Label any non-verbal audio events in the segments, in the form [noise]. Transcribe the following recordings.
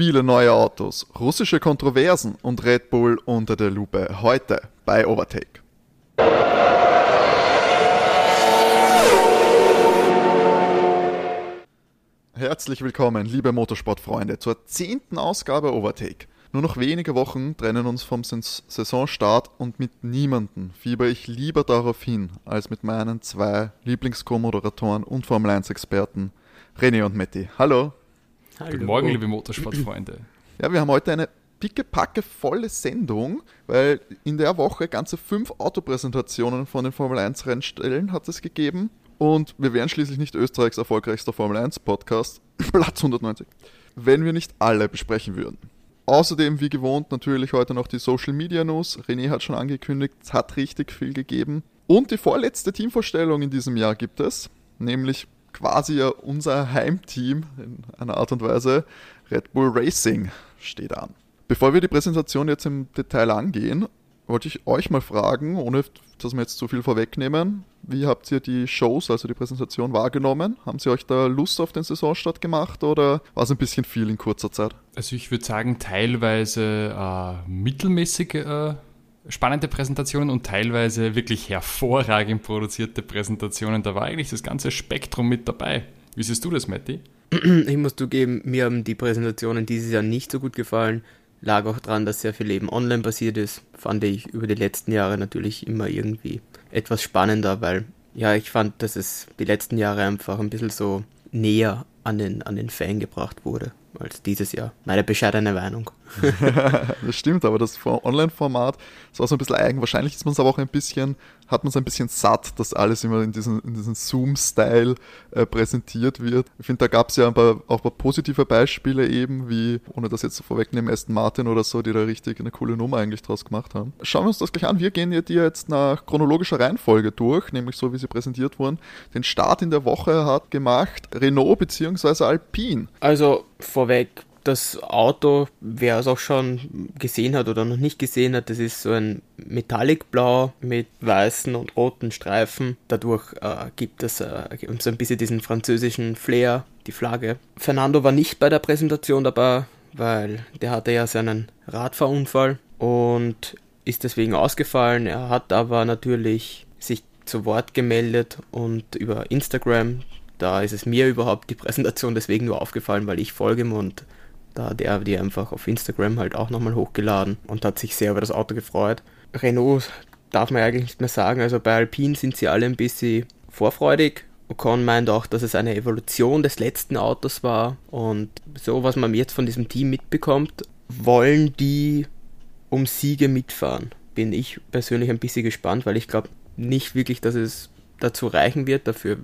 viele neue Autos, russische Kontroversen und Red Bull unter der Lupe. Heute bei Overtake. Herzlich willkommen, liebe Motorsportfreunde, zur zehnten Ausgabe Overtake. Nur noch wenige Wochen trennen uns vom Saisonstart und mit niemandem fieber ich lieber darauf hin, als mit meinen zwei Lieblings-Co-Moderatoren und Formel 1-Experten, René und Matti. Hallo. Hallo. Guten Morgen, liebe Motorsportfreunde. Ja, wir haben heute eine pickepacke volle Sendung, weil in der Woche ganze fünf Autopräsentationen von den Formel 1 Rennstellen hat es gegeben. Und wir wären schließlich nicht Österreichs erfolgreichster Formel 1 Podcast, [laughs] Platz 190, wenn wir nicht alle besprechen würden. Außerdem, wie gewohnt, natürlich heute noch die Social Media News. René hat schon angekündigt, es hat richtig viel gegeben. Und die vorletzte Teamvorstellung in diesem Jahr gibt es, nämlich quasi ja unser Heimteam in einer Art und Weise. Red Bull Racing steht an. Bevor wir die Präsentation jetzt im Detail angehen, wollte ich euch mal fragen, ohne dass wir jetzt zu viel vorwegnehmen, wie habt ihr die Shows, also die Präsentation wahrgenommen? Haben sie euch da Lust auf den Saisonstart gemacht oder war es ein bisschen viel in kurzer Zeit? Also ich würde sagen, teilweise äh, mittelmäßig äh, spannende Präsentationen und teilweise wirklich hervorragend produzierte Präsentationen. Da war eigentlich das ganze Spektrum mit dabei. Wie siehst du das, Matti? Ich muss zugeben, mir haben die Präsentationen dieses Jahr nicht so gut gefallen. Lag auch daran, dass sehr viel Leben online passiert ist. Fand ich über die letzten Jahre natürlich immer irgendwie etwas spannender, weil ja, ich fand, dass es die letzten Jahre einfach ein bisschen so näher an den, an den Fan gebracht wurde als dieses Jahr. Meine bescheidene Meinung. [laughs] das stimmt, aber das Online-Format, das war so ein bisschen eigen. Wahrscheinlich ist man es aber auch ein bisschen, hat man es ein bisschen satt, dass alles immer in diesen, in diesen Zoom-Style äh, präsentiert wird. Ich finde, da gab es ja ein paar, auch ein paar positive Beispiele eben, wie, ohne das jetzt vorwegnehmen, Aston Martin oder so, die da richtig eine coole Nummer eigentlich draus gemacht haben. Schauen wir uns das gleich an. Wir gehen dir jetzt nach chronologischer Reihenfolge durch, nämlich so, wie sie präsentiert wurden. Den Start in der Woche hat gemacht Renault bzw. Alpine. Also vorweg, das Auto, wer es auch schon gesehen hat oder noch nicht gesehen hat, das ist so ein Metallic-Blau mit weißen und roten Streifen. Dadurch äh, gibt es äh, so ein bisschen diesen französischen Flair, die Flagge. Fernando war nicht bei der Präsentation dabei, weil der hatte ja seinen Radfahrunfall und ist deswegen ausgefallen. Er hat aber natürlich sich zu Wort gemeldet und über Instagram da ist es mir überhaupt die Präsentation deswegen nur aufgefallen, weil ich folge ihm und da hat er die einfach auf Instagram halt auch nochmal hochgeladen und hat sich sehr über das Auto gefreut. Renault darf man eigentlich nicht mehr sagen, also bei Alpine sind sie alle ein bisschen vorfreudig. Ocon meint auch, dass es eine Evolution des letzten Autos war und so, was man jetzt von diesem Team mitbekommt, wollen die um Siege mitfahren. Bin ich persönlich ein bisschen gespannt, weil ich glaube nicht wirklich, dass es dazu reichen wird. Dafür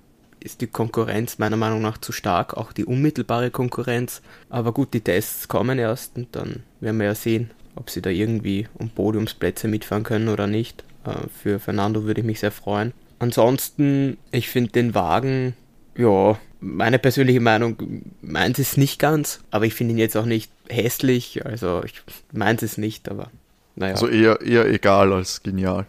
ist die Konkurrenz meiner Meinung nach zu stark, auch die unmittelbare Konkurrenz. Aber gut, die Tests kommen erst und dann werden wir ja sehen, ob sie da irgendwie um Podiumsplätze mitfahren können oder nicht. Äh, für Fernando würde ich mich sehr freuen. Ansonsten, ich finde den Wagen, ja, meine persönliche Meinung meint es nicht ganz, aber ich finde ihn jetzt auch nicht hässlich, also ich meint es nicht, aber naja. Also eher, eher egal als genial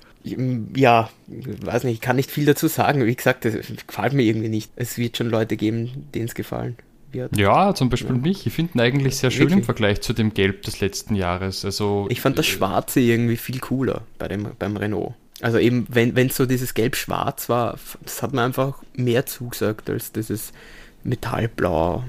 ja, weiß nicht, ich kann nicht viel dazu sagen. Wie gesagt, das gefällt mir irgendwie nicht. Es wird schon Leute geben, denen es gefallen wird. Ja, zum Beispiel ja. mich. Ich finde ihn eigentlich sehr schön Wirklich? im Vergleich zu dem Gelb des letzten Jahres. Also, ich fand das äh, Schwarze irgendwie viel cooler bei dem, beim Renault. Also eben, wenn es so dieses Gelb-Schwarz war, das hat mir einfach mehr zugesagt als dieses Metallblau.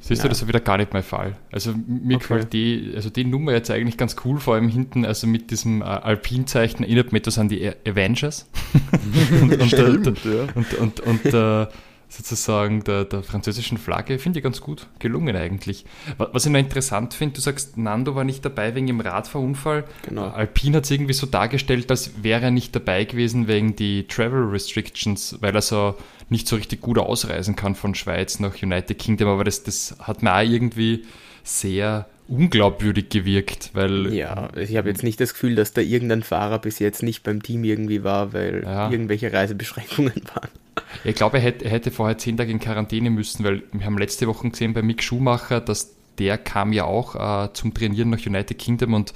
Siehst ja. du, das ist wieder gar nicht mein Fall. Also mir okay. gefällt die, also die Nummer jetzt eigentlich ganz cool, vor allem hinten, also mit diesem äh, Alpin-Zeichen erinnert mich das an die Avengers. [laughs] und, und, Stimmt, und, ja. und, und, und äh, sozusagen der, der französischen Flagge finde ich ganz gut gelungen eigentlich. Was ich noch interessant finde, du sagst, Nando war nicht dabei wegen dem Radfahrunfall. Genau. Alpin hat es irgendwie so dargestellt, als wäre er nicht dabei gewesen wegen die Travel Restrictions, weil er so nicht so richtig gut ausreisen kann von Schweiz nach United Kingdom, aber das, das hat mir auch irgendwie sehr unglaubwürdig gewirkt, weil... Ja, ich habe jetzt nicht das Gefühl, dass da irgendein Fahrer bis jetzt nicht beim Team irgendwie war, weil ja. irgendwelche Reisebeschränkungen [laughs] waren. Ich glaube, er hätte, er hätte vorher zehn Tage in Quarantäne müssen, weil wir haben letzte Woche gesehen bei Mick Schumacher, dass der kam ja auch äh, zum Trainieren nach United Kingdom und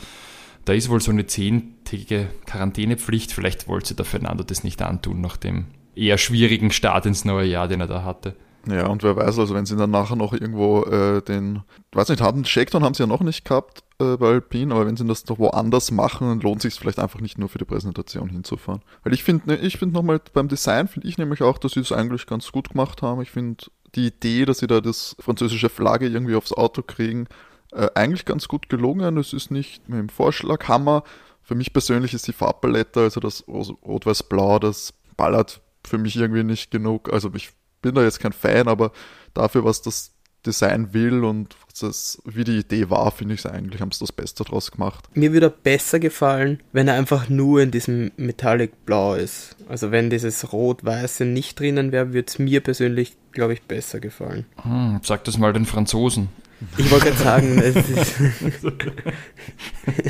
da ist wohl so eine zehntägige Quarantänepflicht. Vielleicht wollte der Fernando das nicht antun nach dem eher schwierigen Start ins neue Jahr, den er da hatte. Ja, und wer weiß, also wenn sie dann nachher noch irgendwo äh, den, weiß nicht, haben Shakedown haben sie ja noch nicht gehabt äh, bei Alpine, aber wenn sie das doch woanders machen, dann lohnt sich vielleicht einfach nicht nur für die Präsentation hinzufahren. Weil ich finde, ne, ich finde nochmal beim Design finde ich nämlich auch, dass sie das eigentlich ganz gut gemacht haben. Ich finde die Idee, dass sie da das französische Flagge irgendwie aufs Auto kriegen, äh, eigentlich ganz gut gelungen. Es ist nicht mit dem Vorschlaghammer. Für mich persönlich ist die Farbpalette, also das Rot-Weiß-Blau, das ballert für mich irgendwie nicht genug. Also ich bin da jetzt kein Fan, aber dafür, was das Design will und das, wie die Idee war, finde ich es eigentlich, haben sie das Beste draus gemacht. Mir würde er besser gefallen, wenn er einfach nur in diesem Metallic Blau ist. Also wenn dieses Rot-Weiße nicht drinnen wäre, würde es mir persönlich, glaube ich, besser gefallen. Hm, sag das mal den Franzosen. Ich wollte gerade sagen, [laughs] es ist.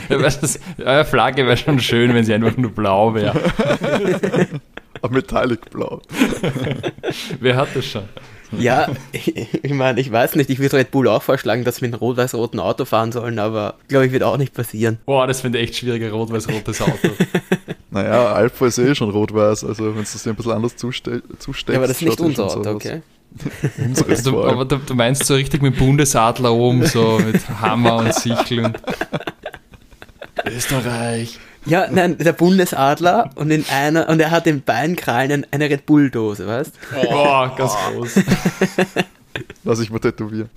ja, das, eure Flagge wäre schon schön, wenn sie einfach nur blau wäre. [laughs] [laughs] Metallic Blau. [laughs] Wer hat das schon? Ja, ich, [laughs] ich meine, ich weiß nicht, ich würde Red Bull auch vorschlagen, dass wir mit einem rot-weiß-roten Auto fahren sollen, aber glaube ich, wird auch nicht passieren. Boah, das finde ich echt schwierig, ein rot-weiß-rotes Auto. naja, Alpha ist eh schon rot-weiß, also wenn es das ein bisschen anders zuste zusteckst. Ja, aber das ist nicht unser Auto, okay? also, du, aber du, du, meinst so richtig mit Bundesadler oben, so mit Hammer und Sichel und Österreich. Ja, nein, der Bundesadler und in einer und er hat im Beinkrallen eine Red Bull Dose, weißt? Oh, oh ganz groß. [laughs] Lass ich mal tätowieren.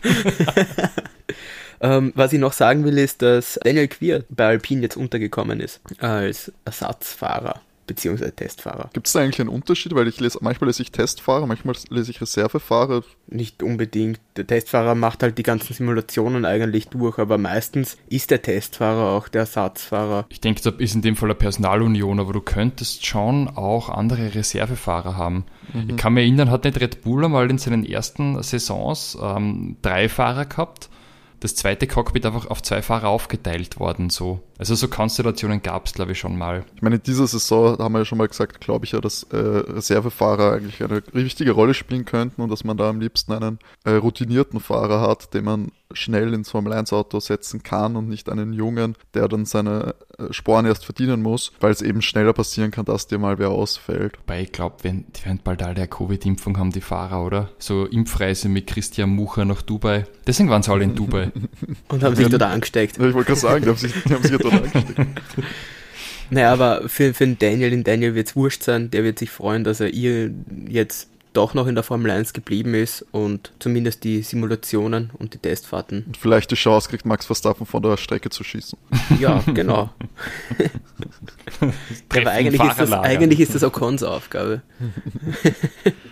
[laughs] ähm, was ich noch sagen will, ist, dass Daniel Queer bei Alpine jetzt untergekommen ist als Ersatzfahrer beziehungsweise Testfahrer. Gibt es da eigentlich einen Unterschied? Weil ich lese, manchmal lese ich Testfahrer, manchmal lese ich Reservefahrer. Nicht unbedingt. Der Testfahrer macht halt die ganzen Simulationen eigentlich durch, aber meistens ist der Testfahrer auch der Ersatzfahrer. Ich denke, das ist in dem Fall eine Personalunion, aber du könntest schon auch andere Reservefahrer haben. Mhm. Ich kann mich erinnern, hat nicht Red Bull einmal in seinen ersten Saisons ähm, drei Fahrer gehabt das zweite Cockpit einfach auf zwei Fahrer aufgeteilt worden. So. Also so Konstellationen gab es, glaube ich, schon mal. Ich meine, in dieser Saison haben wir ja schon mal gesagt, glaube ich ja, dass äh, Reservefahrer eigentlich eine wichtige Rolle spielen könnten und dass man da am liebsten einen äh, routinierten Fahrer hat, den man schnell ins Formel 1 Auto setzen kann und nicht einen Jungen, der dann seine äh, Sporen erst verdienen muss, weil es eben schneller passieren kann, dass dir mal wer ausfällt. Wobei ich glaube, wenn, die werden bald alle eine Covid-Impfung haben, die Fahrer, oder? So Impfreise mit Christian Mucher nach Dubai. Deswegen waren sie alle in Dubai. [laughs] und haben sich dort angesteckt. Ich wollte gerade sagen, die haben sich, die haben sich angesteckt. [laughs] Naja, aber für, für den Daniel, den Daniel wird es wurscht sein, der wird sich freuen, dass er ihr jetzt doch noch in der Formel 1 geblieben ist und zumindest die Simulationen und die Testfahrten. Und vielleicht die Chance kriegt, Max Verstappen von der Strecke zu schießen. Ja, genau. [laughs] Aber eigentlich ist, das, eigentlich ist das Ocons Aufgabe.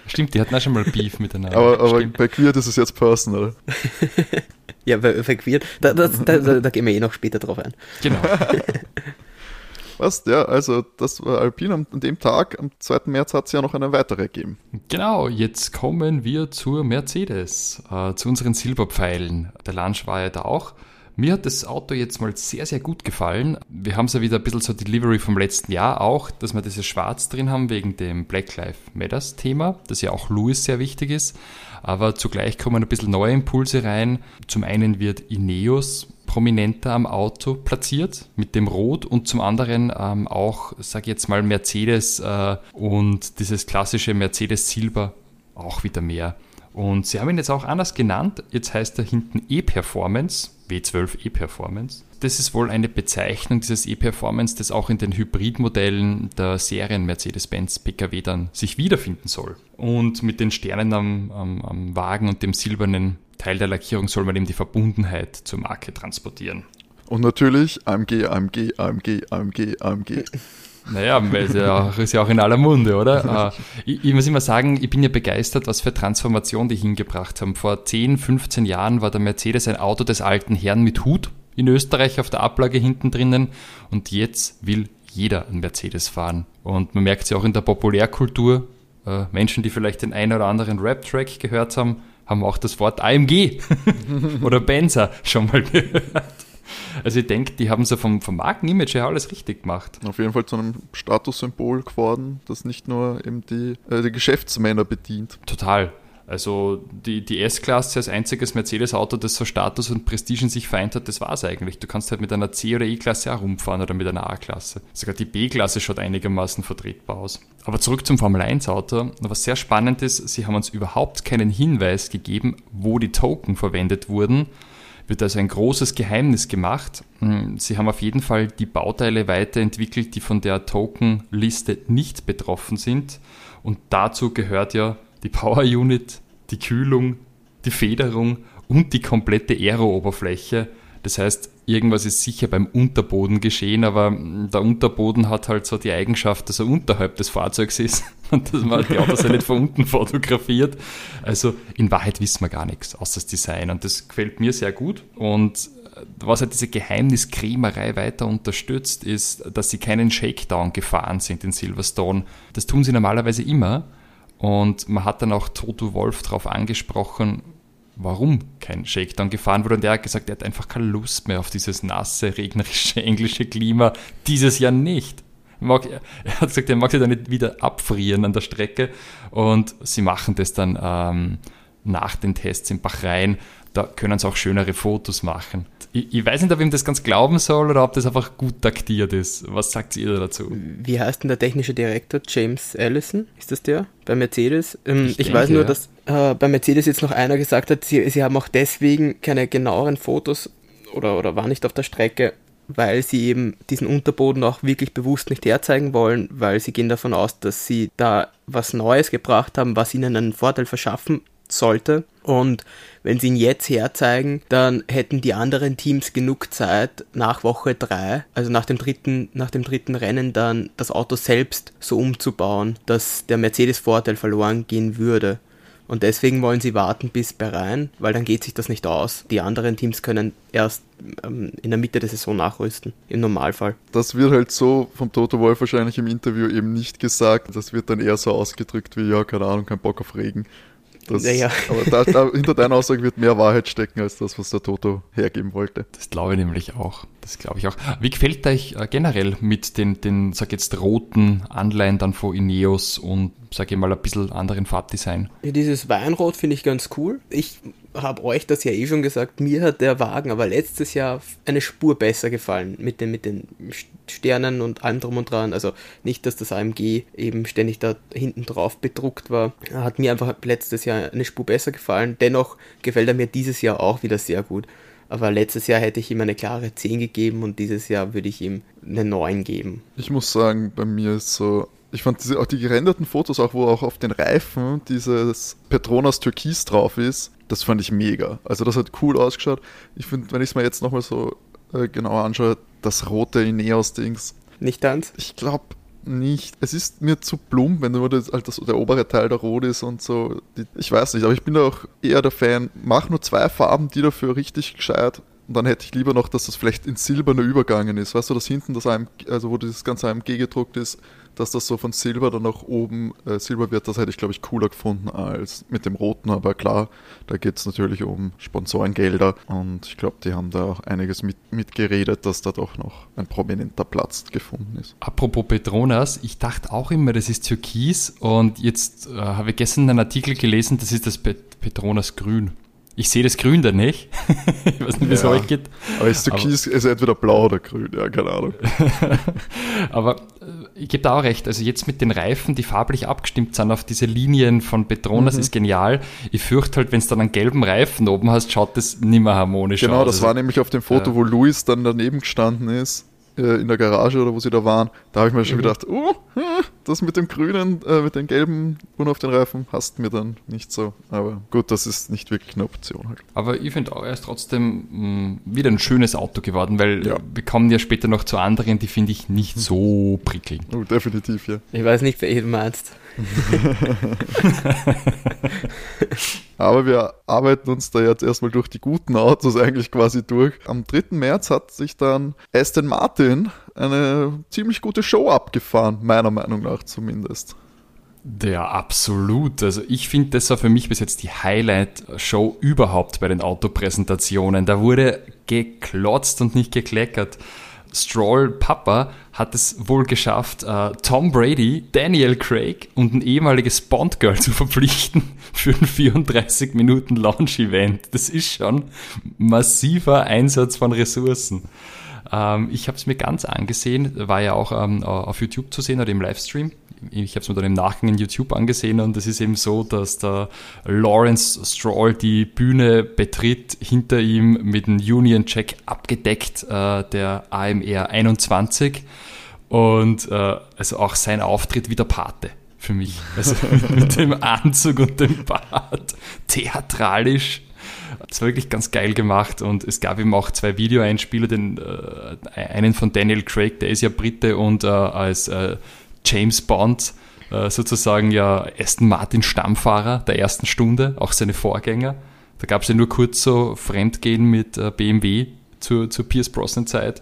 Stimmt, die hatten auch schon mal Beef miteinander. Aber, aber bei Queert ist es jetzt personal. [laughs] ja, bei Queert, da, da, da, da gehen wir eh noch später drauf ein. Genau. [laughs] Was? Ja, also das war Alpine an dem Tag, am 2. März hat es ja noch eine weitere gegeben. Genau, jetzt kommen wir zur Mercedes, äh, zu unseren Silberpfeilen. Der Lunch war ja da auch. Mir hat das Auto jetzt mal sehr, sehr gut gefallen. Wir haben es ja wieder ein bisschen so Delivery vom letzten Jahr auch, dass wir dieses Schwarz drin haben wegen dem Black Lives Matters Thema, das ja auch Louis sehr wichtig ist. Aber zugleich kommen ein bisschen neue Impulse rein. Zum einen wird Ineos prominenter am Auto platziert mit dem Rot und zum anderen ähm, auch, sage ich jetzt mal, Mercedes äh, und dieses klassische Mercedes Silber auch wieder mehr. Und sie haben ihn jetzt auch anders genannt. Jetzt heißt er hinten E-Performance, W12 E-Performance. Das ist wohl eine Bezeichnung dieses E-Performance, das auch in den Hybridmodellen der Serien Mercedes-Benz PKW dann sich wiederfinden soll. Und mit den Sternen am, am, am Wagen und dem silbernen Teil der Lackierung soll man eben die Verbundenheit zur Marke transportieren. Und natürlich AMG, AMG, AMG, AMG, AMG. Naja, ist ja, ist ja auch in aller Munde, oder? Äh, [laughs] ich, ich, muss immer sagen, ich bin ja begeistert, was für Transformation die hingebracht haben. Vor 10, 15 Jahren war der Mercedes ein Auto des alten Herrn mit Hut in Österreich auf der Ablage hinten drinnen und jetzt will jeder ein Mercedes fahren. Und man merkt es ja auch in der Populärkultur. Äh, Menschen, die vielleicht den einen oder anderen Rap-Track gehört haben, haben auch das Wort AMG [laughs] oder Benzer schon mal gehört. Also ich denke, die haben so vom, vom Markenimage her alles richtig gemacht. Auf jeden Fall zu einem Statussymbol geworden, das nicht nur eben die, äh, die Geschäftsmänner bedient. Total. Also die, die S-Klasse als einziges Mercedes-Auto, das so Status und Prestige in sich vereint hat, das war es eigentlich. Du kannst halt mit einer C- oder E-Klasse auch rumfahren oder mit einer A-Klasse. Sogar die B-Klasse schaut einigermaßen vertretbar aus. Aber zurück zum Formel-1-Auto. Was sehr spannend ist, sie haben uns überhaupt keinen Hinweis gegeben, wo die Token verwendet wurden wird also ein großes Geheimnis gemacht. Hm, sie haben auf jeden Fall die Bauteile weiterentwickelt, die von der Token-Liste nicht betroffen sind. Und dazu gehört ja die Power Unit, die Kühlung, die Federung und die komplette Aero-Oberfläche. Das heißt, irgendwas ist sicher beim Unterboden geschehen, aber der Unterboden hat halt so die Eigenschaft, dass er unterhalb des Fahrzeugs ist [laughs] und dass man die Autos nicht von unten fotografiert. Also in Wahrheit wissen wir gar nichts außer das Design und das gefällt mir sehr gut. Und was halt diese Geheimniskrämerei weiter unterstützt, ist, dass sie keinen Shakedown gefahren sind in Silverstone. Das tun sie normalerweise immer. Und man hat dann auch Toto Wolf darauf angesprochen, warum kein Shakedown gefahren wurde. Und er hat gesagt, er hat einfach keine Lust mehr auf dieses nasse, regnerische [laughs] englische Klima dieses Jahr nicht. Er hat gesagt, er mag sich da nicht wieder abfrieren an der Strecke. Und sie machen das dann ähm, nach den Tests in Bahrain. Da können sie auch schönere Fotos machen ich, ich, weiß nicht, ob ich ihm das ganz glauben soll oder ob das einfach gut taktiert ist. Was sagt ihr dazu? Wie heißt denn der technische Direktor? James Allison? Ist das der? Bei Mercedes? Ähm, ich, ich weiß nur, ja. dass äh, bei Mercedes jetzt noch einer gesagt hat, sie, sie haben auch deswegen keine genaueren Fotos oder, oder war nicht auf der Strecke, weil sie eben diesen Unterboden auch wirklich bewusst nicht herzeigen wollen, weil sie gehen davon aus, dass sie da was Neues gebracht haben, was ihnen einen Vorteil verschaffen sollte. Und wenn sie ihn jetzt herzeigen, dann hätten die anderen Teams genug Zeit, nach Woche 3, also nach dem dritten, nach dem dritten Rennen, dann das Auto selbst so umzubauen, dass der Mercedes-Vorteil verloren gehen würde. Und deswegen wollen sie warten bis Bahrain, weil dann geht sich das nicht aus. Die anderen Teams können erst ähm, in der Mitte der Saison nachrüsten, im Normalfall. Das wird halt so vom Toto Wolf wahrscheinlich im Interview eben nicht gesagt. Das wird dann eher so ausgedrückt wie, ja, keine Ahnung, kein Bock auf Regen. Das, naja. Aber da, da, hinter deiner Aussage wird mehr Wahrheit stecken als das, was der Toto hergeben wollte. Das glaube ich nämlich auch. Das glaube ich auch. Wie gefällt euch äh, generell mit den, den, sag jetzt, roten Anleihen dann von Ineos und, sag ich mal, ein bisschen anderen Farbdesign? Ja, dieses Weinrot finde ich ganz cool. Ich habe euch das ja eh schon gesagt, mir hat der Wagen aber letztes Jahr eine Spur besser gefallen mit den, mit den Sternen und allem drum und dran. Also nicht, dass das AMG eben ständig da hinten drauf bedruckt war. Hat mir einfach letztes Jahr eine Spur besser gefallen. Dennoch gefällt er mir dieses Jahr auch wieder sehr gut. Aber letztes Jahr hätte ich ihm eine klare 10 gegeben und dieses Jahr würde ich ihm eine 9 geben. Ich muss sagen, bei mir ist so, ich fand diese, auch die gerenderten Fotos, auch wo auch auf den Reifen dieses Petronas Türkis drauf ist, das fand ich mega. Also das hat cool ausgeschaut. Ich finde, wenn ich es mir jetzt nochmal so äh, genauer anschaue, das rote Ineos-Dings. Nicht ganz? Ich glaube nicht. Es ist mir zu plump, wenn nur das, halt das, der obere Teil da rot ist und so. Die, ich weiß nicht, aber ich bin da auch eher der Fan. Mach nur zwei Farben, die dafür richtig gescheit. Und dann hätte ich lieber noch, dass das vielleicht in silberner übergangen ist. Weißt du, dass hinten das AMG, also wo das ganze AMG gedruckt ist, dass das so von Silber dann nach oben äh, Silber wird, das hätte ich, glaube ich, cooler gefunden als mit dem Roten. Aber klar, da geht es natürlich um Sponsorengelder und ich glaube, die haben da auch einiges mit, mitgeredet, dass da doch noch ein prominenter Platz gefunden ist. Apropos Petronas, ich dachte auch immer, das ist Türkis und jetzt äh, habe ich gestern einen Artikel gelesen, das ist das Petronas Grün. Ich sehe das Grün da nicht. [laughs] ich weiß nicht, wie es ja, euch geht. Aber ist Türkis ist entweder blau oder grün, ja, keine Ahnung. [laughs] aber äh, ich gebe da auch recht. Also jetzt mit den Reifen, die farblich abgestimmt sind auf diese Linien von Petronas, mhm. ist genial. Ich fürchte halt, wenn es dann einen gelben Reifen oben hast, schaut das nicht mehr harmonisch genau, aus. Genau, das also, war nämlich auf dem Foto, ja. wo Luis dann daneben gestanden ist äh, in der Garage oder wo sie da waren, da habe ich mir schon mhm. gedacht, oh, das mit dem grünen, äh, mit den gelben Bund auf den Reifen passt mir dann nicht so. Aber gut, das ist nicht wirklich eine Option halt. Aber ich finde auch, er ist trotzdem mh, mm, wieder ein schönes Auto geworden, weil ja. wir kommen ja später noch zu anderen, die finde ich nicht so prickelnd. Oh, definitiv, ja. Ich weiß nicht, wer du meinst. [laughs] Aber wir arbeiten uns da jetzt erstmal durch die guten Autos eigentlich quasi durch. Am 3. März hat sich dann Aston Martin eine ziemlich gute Show abgefahren, meiner Meinung nach zumindest. Ja, absolut. Also ich finde, das war für mich bis jetzt die Highlight-Show überhaupt bei den Autopräsentationen. Da wurde geklotzt und nicht gekleckert. Stroll Papa hat es wohl geschafft, uh, Tom Brady, Daniel Craig und ein ehemaliges Bond-Girl zu verpflichten [laughs] für ein 34 Minuten Launch-Event. Das ist schon massiver Einsatz von Ressourcen. Ähm, ich habe es mir ganz angesehen, war ja auch ähm, auf YouTube zu sehen oder im Livestream. Ich habe es mir dann im Nachgang in YouTube angesehen und es ist eben so, dass der Lawrence Stroll die Bühne betritt, hinter ihm mit einem Union Jack abgedeckt, äh, der AMR 21 und äh, also auch sein Auftritt wie der Pate für mich. Also [laughs] mit dem Anzug und dem Bart, theatralisch das war wirklich ganz geil gemacht und es gab eben auch zwei Videoeinspieler, den, äh, einen von Daniel Craig, der ist ja Brite und äh, als äh, James Bond äh, sozusagen ja Aston Martin Stammfahrer der ersten Stunde, auch seine Vorgänger. Da gab es ja nur kurz so Fremdgehen mit äh, BMW zur, zur Pierce Brosnan Zeit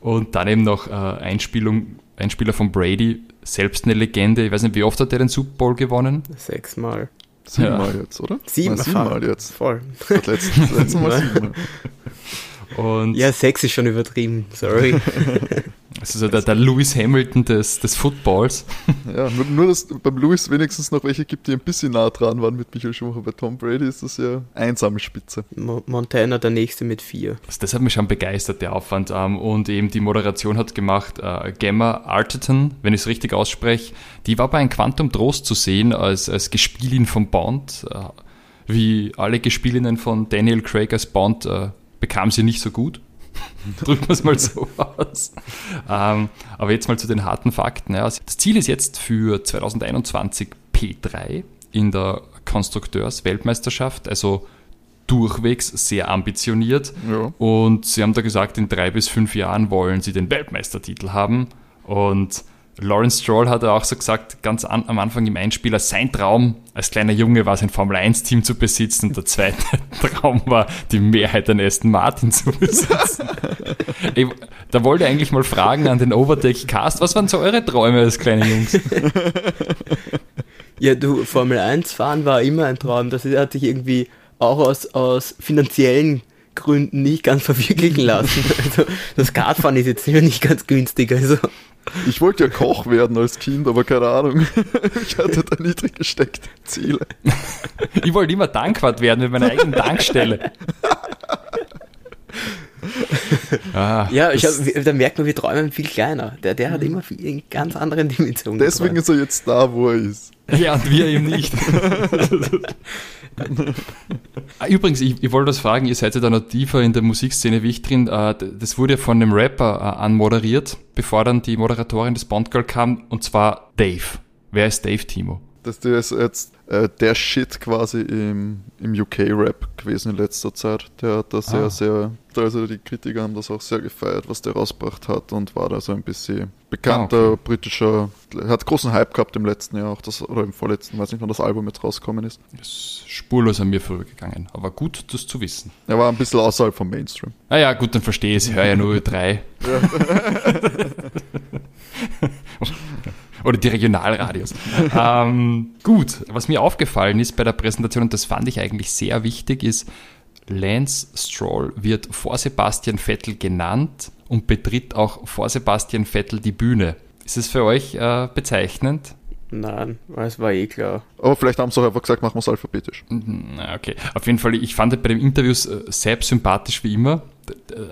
und dann eben noch äh, Einspielung, Einspieler von Brady, selbst eine Legende. Ich weiß nicht, wie oft hat er den Super Bowl gewonnen? Sechsmal. Siebenmal ja. jetzt, oder? Siebenmal, siebenmal jetzt. Voll. Das letzte, das letzte Mal siebenmal. Und ja, sechs ist schon übertrieben, sorry. [laughs] Also so der, der Lewis Hamilton des, des Footballs. [laughs] Ja, nur, nur, dass beim Lewis wenigstens noch welche gibt, die ein bisschen nah dran waren mit Michael Schumacher. Bei Tom Brady ist das ja einsame Spitze. Mo Montana der nächste mit vier. Also das hat mich schon begeistert, der Aufwand. Ähm, und eben die Moderation hat gemacht äh, Gemma Arterton, wenn ich es richtig ausspreche. Die war bei einem Quantum Trost zu sehen als, als Gespielin von Bond. Äh, wie alle Gespielinnen von Daniel Craig als Bond äh, bekam sie nicht so gut. [laughs] Drücken wir es mal so aus. Ähm, aber jetzt mal zu den harten Fakten. Ja. Das Ziel ist jetzt für 2021 P3 in der Konstrukteursweltmeisterschaft, also durchwegs sehr ambitioniert. Ja. Und sie haben da gesagt, in drei bis fünf Jahren wollen sie den Weltmeistertitel haben. Und Lawrence Stroll hat auch so gesagt, ganz an, am Anfang im Einspieler, sein Traum als kleiner Junge war es, ein Formel-1-Team zu besitzen und der zweite [laughs] Traum war, die Mehrheit an Aston Martin zu besitzen. [laughs] ich, da wollte ich eigentlich mal fragen an den Overdeck Cast, was waren so eure Träume als kleine Jungs? ja, du, Formel 1 fahren war immer ein Traum. Das hat sich irgendwie auch aus, aus finanziellen Gründen nicht ganz [laughs] verwirklichen lassen. Also das Kartfahren ist jetzt nicht ganz günstig. Also ich wollte ja Koch werden als Kind, aber keine Ahnung. [laughs] Ich hatte da niedrig gesteckte Ziele. Ich wollte immer Dankwart werden mit meiner eigenen Tankstelle. ah, ja, ich hab, da merkt man, wir träumen viel kleiner. Der, der hat immer viel, in ganz anderen Dimensionen. Deswegen geträumt. ist er jetzt da, wo er ist. Ja, und wir eben nicht. [laughs] Ah, übrigens, ich, ich, wollte das fragen, ihr seid ja da noch tiefer in der Musikszene wie ich drin. Äh, das wurde ja von einem Rapper äh, anmoderiert, bevor dann die Moderatorin des Bondgirl kam, und zwar Dave. Wer ist Dave, Timo? Das ist jetzt äh, der Shit quasi im, im UK-Rap gewesen in letzter Zeit. Der hat da sehr, ah. sehr, also die Kritiker haben das auch sehr gefeiert, was der rausgebracht hat und war da so ein bisschen bekannter ah, okay. britischer, hat großen Hype gehabt im letzten Jahr auch, das, oder im vorletzten, weiß nicht, wann das Album jetzt rausgekommen ist. ist spurlos an mir vorübergegangen, aber gut, das zu wissen. Er war ein bisschen außerhalb vom Mainstream. Ah ja, gut, dann verstehe ich es, ich höre ja nur drei. [laughs] Oder die Regionalradios. [laughs] ähm, gut, was mir aufgefallen ist bei der Präsentation, und das fand ich eigentlich sehr wichtig, ist, Lance Stroll wird vor Sebastian Vettel genannt und betritt auch vor Sebastian Vettel die Bühne. Ist es für euch äh, bezeichnend? Nein, es war eh klar. Aber vielleicht haben sie auch einfach gesagt, machen wir es alphabetisch. Mhm, okay, auf jeden Fall, ich fand bei den Interviews äh, selbst sympathisch wie immer.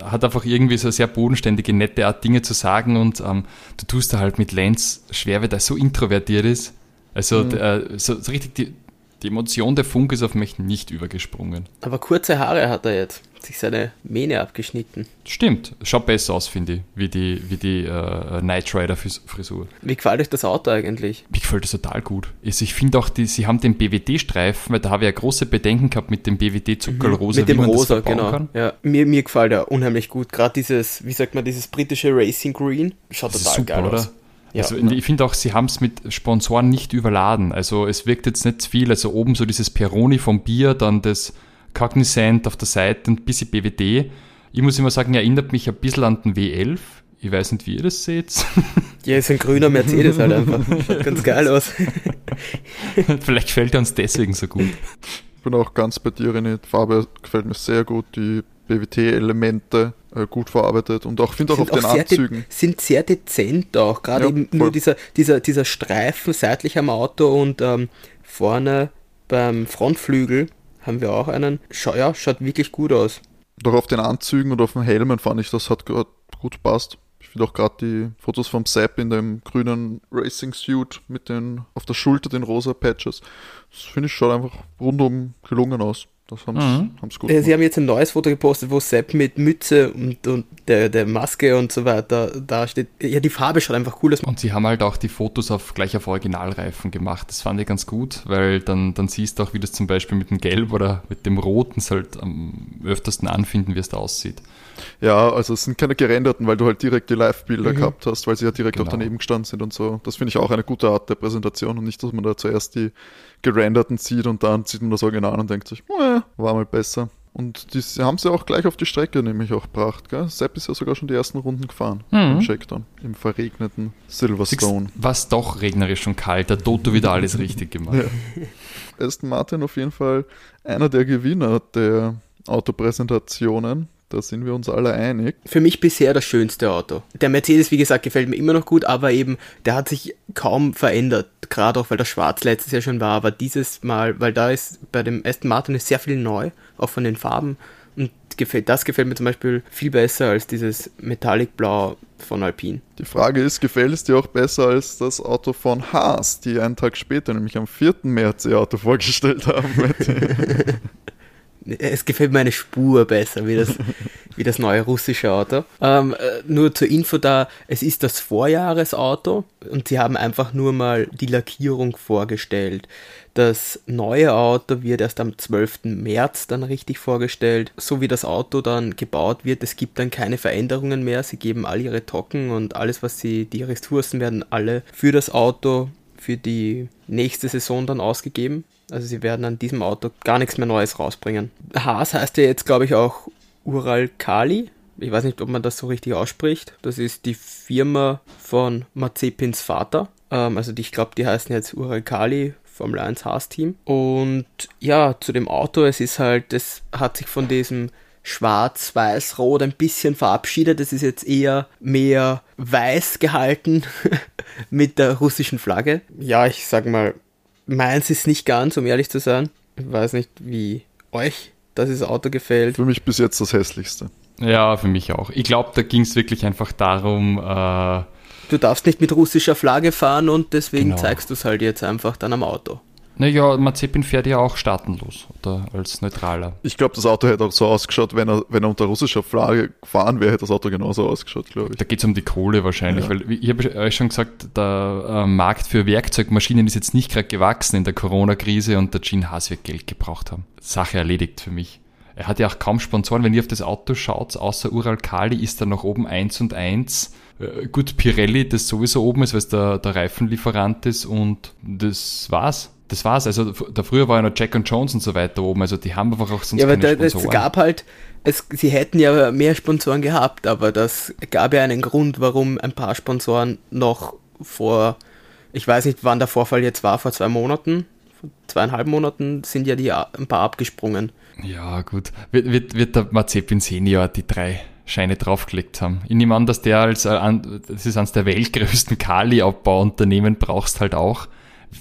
Hat einfach irgendwie so sehr bodenständige, nette Art, Dinge zu sagen und ähm, du tust da halt mit Lenz schwer, weil er so introvertiert ist. Also mhm. äh, so, so, richtig die, die Emotion der Funk ist auf mich nicht übergesprungen. Aber kurze Haare hat er jetzt. Sich seine Mähne abgeschnitten. Stimmt, schaut besser aus, finde ich, wie die, wie die äh, Knight Rider Frisur. Wie gefällt euch das Auto eigentlich? Mir gefällt das total gut. Also ich finde auch, die, sie haben den BWD-Streifen, weil da habe ich ja große Bedenken gehabt mit dem BWD Zuckerrosa. Mhm, mit dem Rosa, genau. Ja, mir, mir gefällt er unheimlich gut. Gerade dieses, wie sagt man, dieses britische Racing Green. Schaut das total super, geil oder? aus. Ja, also ich finde auch, sie haben es mit Sponsoren nicht überladen. Also es wirkt jetzt nicht viel. Also oben so dieses Peroni vom Bier, dann das Cognizant auf der Seite und ein bisschen BWD. Ich muss immer sagen, erinnert mich ein bisschen an den W11. Ich weiß nicht, wie ihr das seht. [laughs] Ja, ist ein grüner Mercedes halt einfach. Schaut ganz geil aus. [laughs] Vielleicht gefällt er uns deswegen so gut. Ich bin auch ganz bei dir, René. Die Farbe gefällt mir sehr gut. Die BWT-Elemente gut verarbeitet und auch finde auch auf den Anzügen. Sind sehr dezent auch, gerade ja, eben nur dieser, dieser, dieser Streifen seitlich am Auto und ähm, vorne beim Frontflügel haben wir auch einen. Schau, ja, schaut wirklich gut aus. Doch auf den Anzügen und auf den Helmen fand ich, das hat gut passt. Ich finde auch gerade die Fotos vom Sepp in dem grünen Racing Suit mit den auf der Schulter den rosa Patches. Das finde ich schaut einfach rundum gelungen aus. Das haben mhm. sie gut gemacht. Sie haben jetzt ein neues Foto gepostet, wo Sepp mit Mütze und, und der, der Maske und so weiter da steht. Ja, die Farbe schaut einfach cool aus. Und sie haben halt auch die Fotos auf, gleich auf Originalreifen gemacht. Das fand ich ganz gut, weil dann, dann siehst du auch, wie das zum Beispiel mit dem Gelb oder mit dem Roten halt am öftersten anfinden, wie es da aussieht. Ja, also es sind keine gerenderten, weil du halt direkt die Live-Bilder mhm. gehabt hast, weil sie ja direkt genau. auch daneben gestanden sind und so. Das finde ich auch eine gute Art der Präsentation und nicht, dass man da zuerst die gerenderten sieht und dann sieht man das Original und denkt sich, äh, war mal besser. Und die haben sie auch gleich auf die Strecke nämlich auch gebracht. Gell? Sepp ist ja sogar schon die ersten Runden gefahren mhm. im Shakedown, im verregneten Silverstone. Was doch regnerisch und kalt, der Toto wieder alles richtig gemacht. Ja. Aston Martin auf jeden Fall einer der Gewinner der Autopräsentationen. Da sind wir uns alle einig. Für mich bisher das schönste Auto. Der Mercedes, wie gesagt, gefällt mir immer noch gut, aber eben, der hat sich kaum verändert. Gerade auch, weil das Schwarz letztes Jahr schon war. Aber dieses Mal, weil da ist bei dem Aston Martin ist sehr viel neu, auch von den Farben. Und gefällt, das gefällt mir zum Beispiel viel besser als dieses Metallic Blau von Alpine. Die Frage ist, gefällt es dir auch besser als das Auto von Haas, die einen Tag später, nämlich am 4. März, ihr Auto [laughs] vorgestellt haben? [laughs] es gefällt mir eine Spur besser, wie das, [laughs] wie das neue russische Auto. Ähm, äh, nur zur Info da, es ist das Vorjahresauto und sie haben einfach nur mal die Lackierung vorgestellt. Das neue Auto wird erst am 12. März dann richtig vorgestellt. So wie das Auto dann gebaut wird, es gibt dann keine Veränderungen mehr. Sie geben all ihre Tocken und alles, was sie, die Ressourcen werden alle für das Auto für die nächste Saison dann ausgegeben. Also sie werden an diesem Auto gar nichts mehr Neues rausbringen. Haas heißt ja jetzt, glaube ich, auch Ural Kali. Ich weiß nicht, ob man das so richtig ausspricht. Das ist die Firma von Mazepins Vater. Ähm, also die, ich glaube, die heißen jetzt Ural Kali Formel 1 Haas-Team. Und ja, zu dem Auto, es ist halt, es hat sich von diesem schwarz, weiß, rot ein bisschen verabschiedet. Es ist jetzt eher mehr weiß gehalten [laughs] mit der russischen Flagge. Ja, ich sag mal, meins ist nicht ganz, um ehrlich zu sein. Ich weiß nicht, wie euch das Auto gefällt. Für mich bis jetzt das hässlichste. Ja, für mich auch. Ich glaube, da ging es wirklich einfach darum. Äh, du darfst nicht mit russischer Flagge fahren und deswegen genau. zeigst du es halt jetzt einfach dann am Auto. Naja, Mazepin fährt ja auch staatenlos oder als neutraler. Ich glaube, das Auto hätte auch so ausgeschaut, wenn er, wenn er unter russischer Flagge gefahren wäre, hätte das Auto genauso ausgeschaut, glaube ich. Da geht es um die Kohle wahrscheinlich, ja. weil ich habe euch schon gesagt, der äh, Markt für Werkzeugmaschinen ist jetzt nicht gerade gewachsen in der Corona-Krise und der Gene Haas wird Geld gebraucht haben. Sache erledigt für mich. Er hat ja auch kaum Sponsoren. Wenn ihr auf das Auto schaut, außer Ural Kali ist da noch oben 1 und 1. Äh, gut, Pirelli, das sowieso oben ist, weil es der, der Reifenlieferant ist und das war's das war's. Also da früher war ja noch Jack und Jones und so weiter oben. Also die haben einfach auch sonst ja, aber keine da, Sponsoren. Es gab halt, es, sie hätten ja mehr Sponsoren gehabt, aber das gab ja einen Grund, warum ein paar Sponsoren noch vor, ich weiß nicht, wann der Vorfall jetzt war, vor zwei Monaten, vor zweieinhalb Monaten sind ja die ein paar abgesprungen. Ja, gut. Wird, wird, wird der Mazepin Senior die drei Scheine draufgelegt haben. Ich nehme an, dass der als, äh, das ist eines der weltgrößten Kali-Abbauunternehmen brauchst halt auch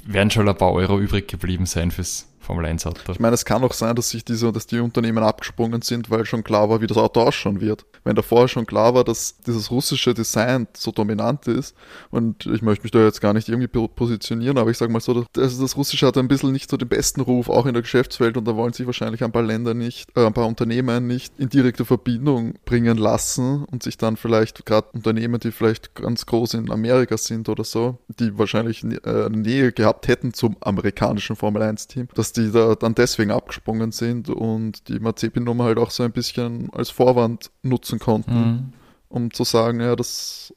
werden schon ein paar Euro übrig geblieben sein fürs Formel 1 Auto. Ich meine, es kann auch sein, dass sich diese, dass die Unternehmen abgesprungen sind, weil schon klar war, wie das Auto ausschauen wird. Wenn davor schon klar war, dass dieses russische Design so dominant ist, und ich möchte mich da jetzt gar nicht irgendwie positionieren, aber ich sage mal so, dass das Russische hat ein bisschen nicht so den besten Ruf, auch in der Geschäftswelt, und da wollen sich wahrscheinlich ein paar Länder nicht, äh, ein paar Unternehmen nicht in direkte Verbindung bringen lassen und sich dann vielleicht gerade Unternehmen, die vielleicht ganz groß in Amerika sind oder so, die wahrscheinlich äh, Nähe gehabt hätten zum amerikanischen Formel 1 Team, dass die da dann deswegen abgesprungen sind und die Mazepin-Nummer halt auch so ein bisschen als Vorwand nutzen konnten, mhm. um zu sagen, ja, das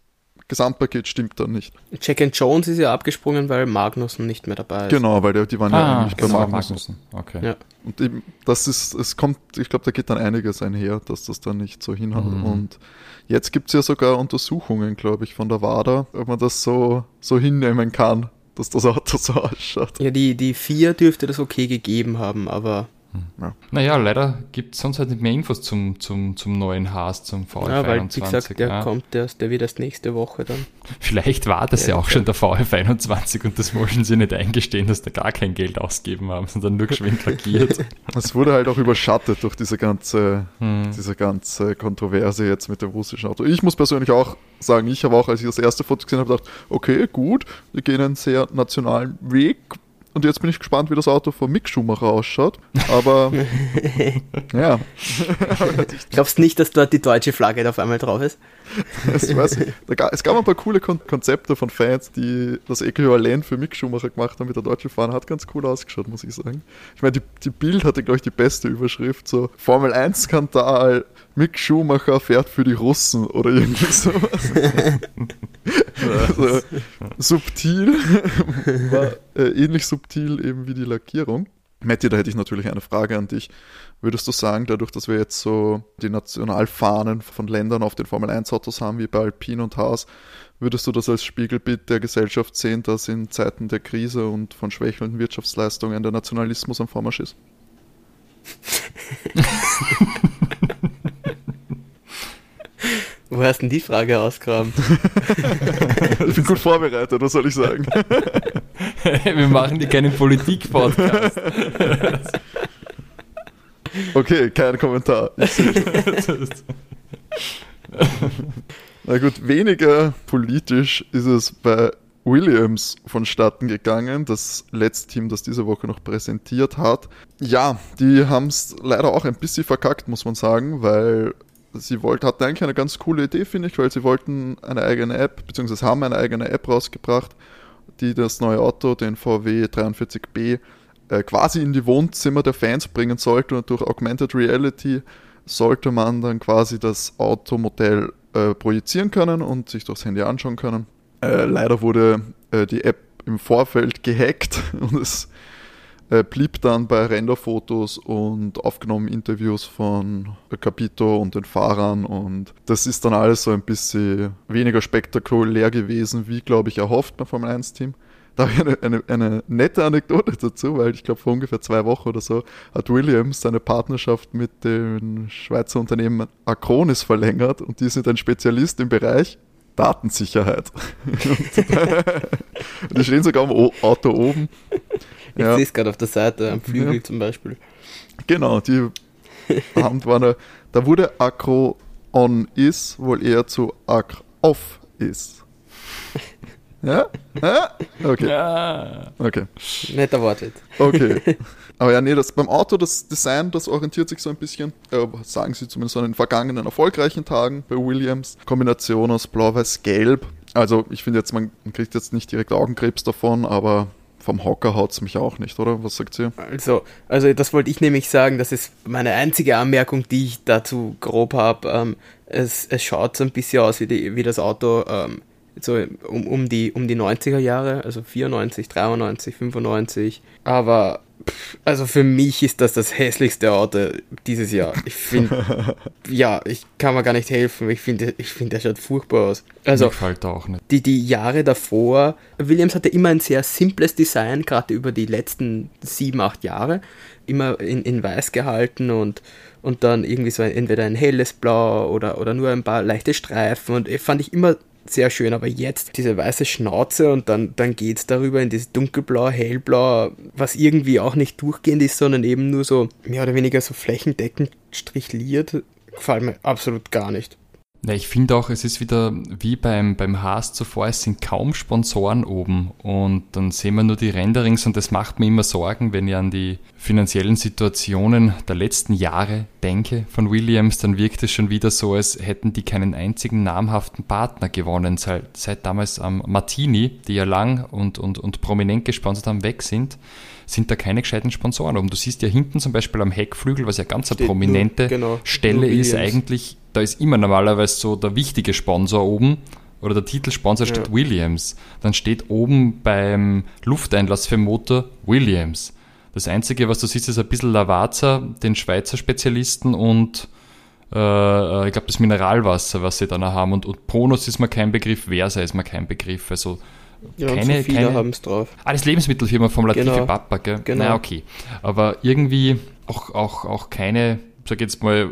Gesamtpaket stimmt dann nicht. Jack and Jones ist ja abgesprungen, weil Magnussen nicht mehr dabei ist. Genau, weil die, die waren ah, ja eigentlich bei genau, Magnussen. Okay. Ja. Und eben, das ist, es kommt, ich glaube, da geht dann einiges einher, dass das dann nicht so hinhaut. Mhm. Und jetzt gibt es ja sogar Untersuchungen, glaube ich, von der WADA, ob man das so, so hinnehmen kann, dass das Auto so ausschaut. Ja, die, die vier dürfte das okay gegeben haben, aber. Ja. Naja, leider gibt es sonst halt nicht mehr Infos zum, zum, zum neuen Haas, zum VF21. Ja, weil, wie gesagt, der ja. kommt erst, der wird erst nächste Woche dann. Vielleicht war das ja, ja auch schon der VF21 und das wollen sie nicht eingestehen, dass da gar kein Geld ausgeben haben, sondern nur geschwind lackiert. [laughs] Es wurde halt auch überschattet durch diese ganze, hm. diese ganze Kontroverse jetzt mit dem russischen Auto. Ich muss persönlich auch sagen, ich habe auch, als ich das erste Foto gesehen habe, gedacht, okay, gut, wir gehen einen sehr nationalen Weg, und jetzt bin ich gespannt, wie das Auto von Mick Schumacher ausschaut. Aber [laughs] ja. Glaubst du nicht, dass dort die deutsche Flagge auf einmal drauf ist? [laughs] Das weiß ich. Es gab ein paar coole Kon Konzepte von Fans, die das Äquivalent für Mick Schumacher gemacht haben mit der deutschen Fahne. Hat ganz cool ausgeschaut, muss ich sagen. Ich meine, die, die Bild hatte, glaube ich, die beste Überschrift. So Formel 1-Skandal, Mick Schumacher fährt für die Russen oder irgendwie [laughs] sowas. also, [laughs] subtil, war äh, ähnlich subtil eben wie die Lackierung. Matti, da hätte ich natürlich eine Frage an dich. Würdest du sagen, dadurch, dass wir jetzt so die Nationalfahnen von Ländern auf den Formel 1 Autos haben, wie bei Alpine und Haas, würdest du das als Spiegelbild der Gesellschaft sehen, dass in Zeiten der Krise und von schwächelnden Wirtschaftsleistungen der Nationalismus am Vormarsch ist? [laughs] Wo hast denn die Frage ausgraben? [laughs] ich bin gut vorbereitet, was soll ich sagen? [laughs] [laughs] Wir machen die keinen Politik-Podcast. [laughs] okay, kein Kommentar. [laughs] Na gut, weniger politisch ist es bei Williams vonstatten gegangen, das letzte Team, das diese Woche noch präsentiert hat. Ja, die haben es leider auch ein bisschen verkackt, muss man sagen, weil sie wollten, hatten eigentlich eine ganz coole Idee, finde ich, weil sie wollten eine eigene App, beziehungsweise haben eine eigene App rausgebracht, die das neue Auto, den VW 43b, äh, quasi in die Wohnzimmer der Fans bringen sollte und durch Augmented Reality sollte man dann quasi das Automodell äh, projizieren können und sich durchs Handy anschauen können. Äh, leider wurde äh, die App im Vorfeld gehackt [laughs] und es äh, blieb dann bei Renderfotos und aufgenommen Interviews von Capito und den Fahrern und das ist dann alles so ein bisschen weniger spektakulär gewesen, wie glaube ich erhofft beim Formel 1 Team. Da habe ich eine, eine, eine, nette Anekdote dazu, weil ich glaube vor ungefähr zwei Wochen oder so hat Williams seine Partnerschaft mit dem Schweizer Unternehmen Acronis verlängert und die sind ein Spezialist im Bereich Datensicherheit. [laughs] die stehen sogar am Auto oben ich ja. sehe es gerade auf der Seite, am Flügel ja. zum Beispiel. Genau, die [laughs] haben war da wurde Acro on is wohl eher zu Acro off is. [laughs] Ja? ja? Okay. Ja. Okay. Netter Wortwitz. Okay. [laughs] Aber ja, nee, das, beim Auto, das Design, das orientiert sich so ein bisschen, äh, sagen sie zumindest an den vergangenen erfolgreichen Tagen bei Williams. Kombination aus Blau-Weiß-Gelb. Also ich finde jetzt, man kriegt jetzt nicht direkt Augenkrebs davon, aber vom Hocker haut es mich auch nicht, oder? Was sagt ihr? Also, also das wollte ich nämlich sagen, das ist meine einzige Anmerkung, die ich dazu grob habe. Ähm, es, es schaut so ein bisschen aus wie, die, wie das Auto ähm, so um, um, die, um die 90er Jahre, also 94, 93, 95. Aber also für mich ist das das hässlichste Auto dieses Jahr. Ich finde, [laughs] ja, ich kann mir gar nicht helfen. Ich finde, ich finde, der schaut furchtbar aus. Also, Mir gefällt auch nicht. Die, die Jahre davor, Williams hatte immer ein sehr simples Design, gerade über die letzten sieben, acht Jahre. Immer in, in weiß gehalten und, und dann irgendwie so ein, entweder ein helles Blau oder, oder nur ein paar leichte Streifen. Und fand ich immer sehr schön, aber jetzt diese weiße Schnauze und dann, dann geht es darüber in dieses dunkelblau, hellblau, was irgendwie auch nicht durchgehend ist, sondern eben nur so mehr oder weniger so flächendeckend strichliert, gefällt mir absolut gar nicht. Ja, ich finde auch, es ist wieder wie beim, beim Haas zuvor, es sind kaum Sponsoren oben und dann sehen wir nur die Renderings und das macht mir immer Sorgen, wenn ich an die finanziellen Situationen der letzten Jahre denke von Williams, dann wirkt es schon wieder so, als hätten die keinen einzigen namhaften Partner gewonnen, seit, seit damals am Martini, die ja lang und, und, und prominent gesponsert haben, weg sind sind da keine gescheiten Sponsoren oben. Du siehst ja hinten zum Beispiel am Heckflügel, was ja ganz eine prominente nur, genau, Stelle ist, eigentlich da ist immer normalerweise so der wichtige Sponsor oben oder der Titelsponsor steht ja. Williams. Dann steht oben beim Lufteinlass für Motor Williams. Das Einzige, was du siehst, ist ein bisschen Lavazza, den Schweizer Spezialisten und äh, äh ich glaube das Mineralwasser, was sie dann haben. Und, und Ponos ist mir kein Begriff, Versa ist mir kein Begriff. Also Ja, keine, so keine haben es drauf. Ah, das Lebensmittelfirma vom Latifi Genau. Papa, gell? Genau. Na, okay. Aber irgendwie auch, auch, auch keine, sag jetzt mal,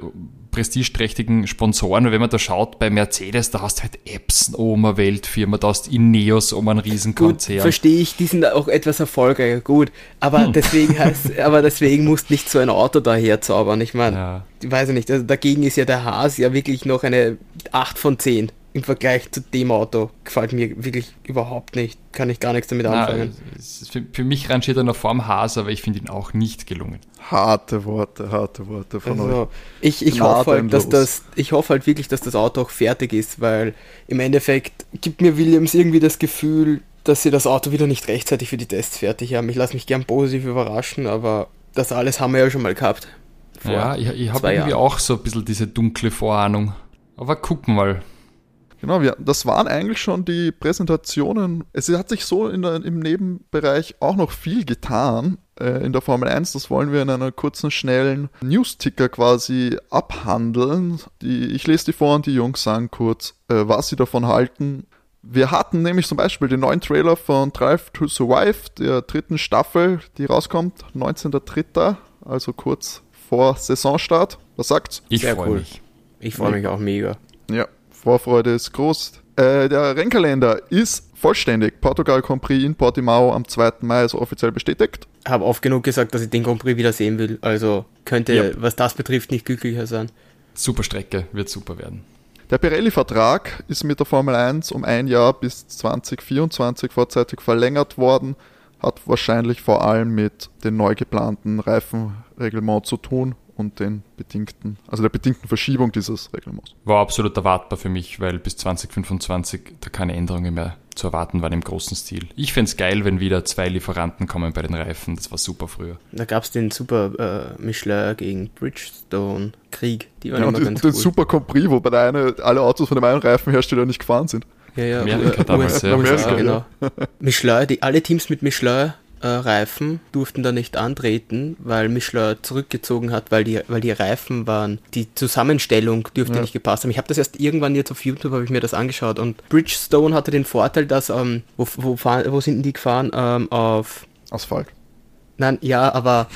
prestigeträchtigen Sponsoren. Und wenn man da schaut bei Mercedes, da hast du halt Epson um eine Weltfirma, da hast du Ineos um einen Gut, Riesenkonzern. verstehe ich, die sind auch etwas erfolgreicher, gut. Aber Hm. deswegen heißt, [laughs] aber deswegen musst nicht so ein Auto daher zaubern. Ich meine, Ja. ich weiß nicht, also dagegen ist ja der Haas ja wirklich noch eine 8 von 10 im Vergleich zu dem Auto. Gefällt mir wirklich überhaupt nicht. Kann ich gar nichts damit Na, anfangen. es ist für, für mich rangiert er noch vorm Haas, aber ich finde ihn auch nicht gelungen. Harte Worte, harte Worte von euch. Also, ich, ich hoffe halt, dass das, ich hoffe halt wirklich, dass das Auto auch fertig ist, weil im Endeffekt gibt mir Williams irgendwie das Gefühl, dass sie das Auto wieder nicht rechtzeitig für die Tests fertig haben. Ich lasse mich gern positiv überraschen, aber das alles haben wir ja schon mal gehabt. Ja, ich, ich habe irgendwie Jahren. auch so ein bisschen diese dunkle Vorahnung. Aber gucken mal. Genau, wir, das waren eigentlich schon die Präsentationen. Es hat sich so in der, im Nebenbereich auch noch viel getan äh, in der Formel 1. Das wollen wir in einer kurzen, schnellen News-Ticker quasi abhandeln. Die, ich lese die vor und die Jungs sagen kurz, äh, was sie davon halten. Wir hatten nämlich zum Beispiel den neuen Trailer von Drive to Survive, der dritten Staffel, die rauskommt, 19.03., also kurz vor Saisonstart. Was sagt's? Ich freue cool. mich. Ich freue mich auch mega. Ja, Vorfreude ist groß. Äh, der Rennkalender ist vollständig. Portugal Grand Prix in Portimao am 2. Mai ist offiziell bestätigt. Habe oft genug gesagt, dass ich den Grand Prix wieder sehen will. Also könnte, Yep. was das betrifft, nicht glücklicher sein. Super Strecke, wird super werden. Der Pirelli-Vertrag ist mit der Formel 1 um ein Jahr bis 2024 vorzeitig verlängert worden. Hat wahrscheinlich vor allem mit dem neu geplanten Reifenreglement zu tun und den bedingten, also der bedingten Verschiebung dieses Reglements. War absolut erwartbar für mich, weil bis 2025 da keine Änderungen mehr zu erwarten waren im großen Stil. Ich fände es geil, wenn wieder zwei Lieferanten kommen bei den Reifen. Das war super früher. Da gab es den super äh, Michelin gegen Bridgestone Krieg. Die waren Ja, und immer den, ganz den cool. Super Compris, wo bei der eine alle Autos von dem einen Reifenhersteller nicht gefahren sind. Ja, ja, Amerika U- damals, ja. Amerika, genau. [laughs] Michelin, die, alle Teams mit Michelin-Reifen durften da nicht antreten, weil Michelin zurückgezogen hat, weil die, weil die Reifen waren, die Zusammenstellung dürfte Ja. nicht gepasst haben. Ich habe das erst irgendwann jetzt auf YouTube, habe ich mir das angeschaut und Bridgestone hatte den Vorteil, dass, ähm, wo, wo, fahren, wo sind denn die gefahren? Ähm, auf, Asphalt. nein, ja, aber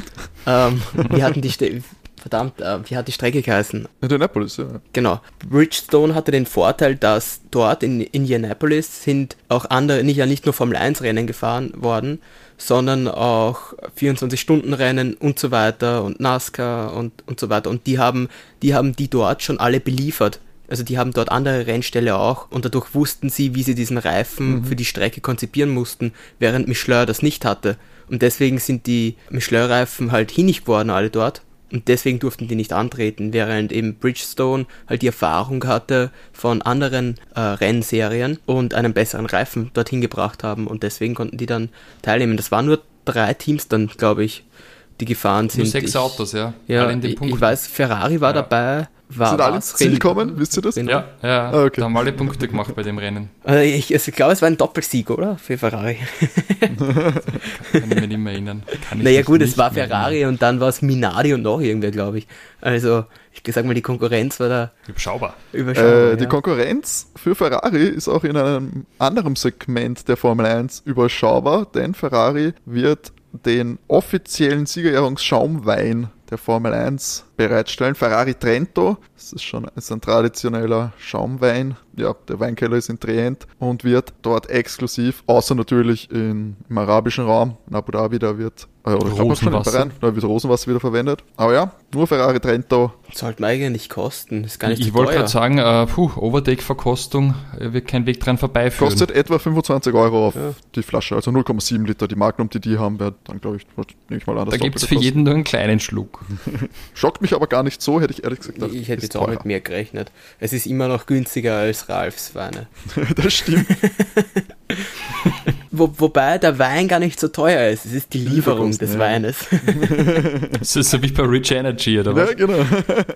ähm, [laughs] wie hatten die, Ste verdammt, äh, wie hat die Strecke geheißen? Indianapolis, ja. Genau. Bridgestone hatte den Vorteil, dass dort in Indianapolis sind auch andere, nicht, ja nicht nur Formel 1 Rennen gefahren worden, sondern auch 24-Stunden-Rennen und so weiter und NASCAR und, und so weiter. Und die haben, die haben die dort schon alle beliefert. Also die haben dort andere Rennställe auch und dadurch wussten sie, wie sie diesen Reifen für die Strecke konzipieren mussten, während Michelin das nicht hatte. Und deswegen sind die Michelin-Reifen halt hinig geworden, alle dort. Und deswegen durften die nicht antreten, während eben Bridgestone halt die Erfahrung hatte von anderen äh, Rennserien und einen besseren Reifen dorthin gebracht haben und deswegen konnten die dann teilnehmen. Das waren nur drei Teams dann, glaube ich, die gefahren sind. Nur sechs ich, Autos, ja. Ja, ich, ich weiß, Ferrari war Ja. dabei. War, Sind alle ins Ziel gekommen? Wisst ihr das? Ja, ja, Ah, okay. da haben alle Punkte gemacht bei dem Rennen. Äh, Ich, also ich glaube, es war ein Doppelsieg, oder? Für Ferrari. [laughs] Kann ich mich nicht mehr erinnern. Naja gut, es war Ferrari und dann war es Minardi und noch irgendwer, glaube ich. Also, ich sag mal, die Konkurrenz war da. Überschaubar. überschaubar. Äh, die ja. Konkurrenz für Ferrari ist auch in einem anderen Segment der Formel 1 überschaubar, denn Ferrari wird den offiziellen Siegerehrungsschaumwein der Formel 1 bereitstellen. Ferrari Trento, das ist schon ein traditioneller Schaumwein. Ja, der Weinkeller ist in Trient und wird dort exklusiv, außer natürlich in, im arabischen Raum, in Abu Dhabi, da wird, äh, oder ich glaub, schon in Rosenwasser. Bahrain, da wird Rosenwasser wieder verwendet. Aber ja, nur Ferrari Trento. Sollte man eigentlich kosten. Ist gar nicht Ich wollte teuer. gerade sagen, äh, puh, Overtake-Verkostung äh, wird kein Weg dran vorbeiführen. Kostet etwa 25 Euro auf Ja. die Flasche, also 0,7 Liter. Die Magnum, die die haben, wird dann, glaube ich, nehme ich mal an, da gibt es für jeden nur einen kleinen Schluck. [laughs] Schockt mich aber gar nicht so, hätte ich ehrlich gesagt gedacht. Ich hätte jetzt auch teurer. mit mehr gerechnet. Es ist immer noch günstiger als Ralfs Weine. [laughs] das stimmt. [laughs] Wo, wobei der Wein gar nicht so teuer ist. Es ist die Lieferung des ja. Weines. [laughs] Das ist so wie bei Rich Energy, oder was? ja, genau.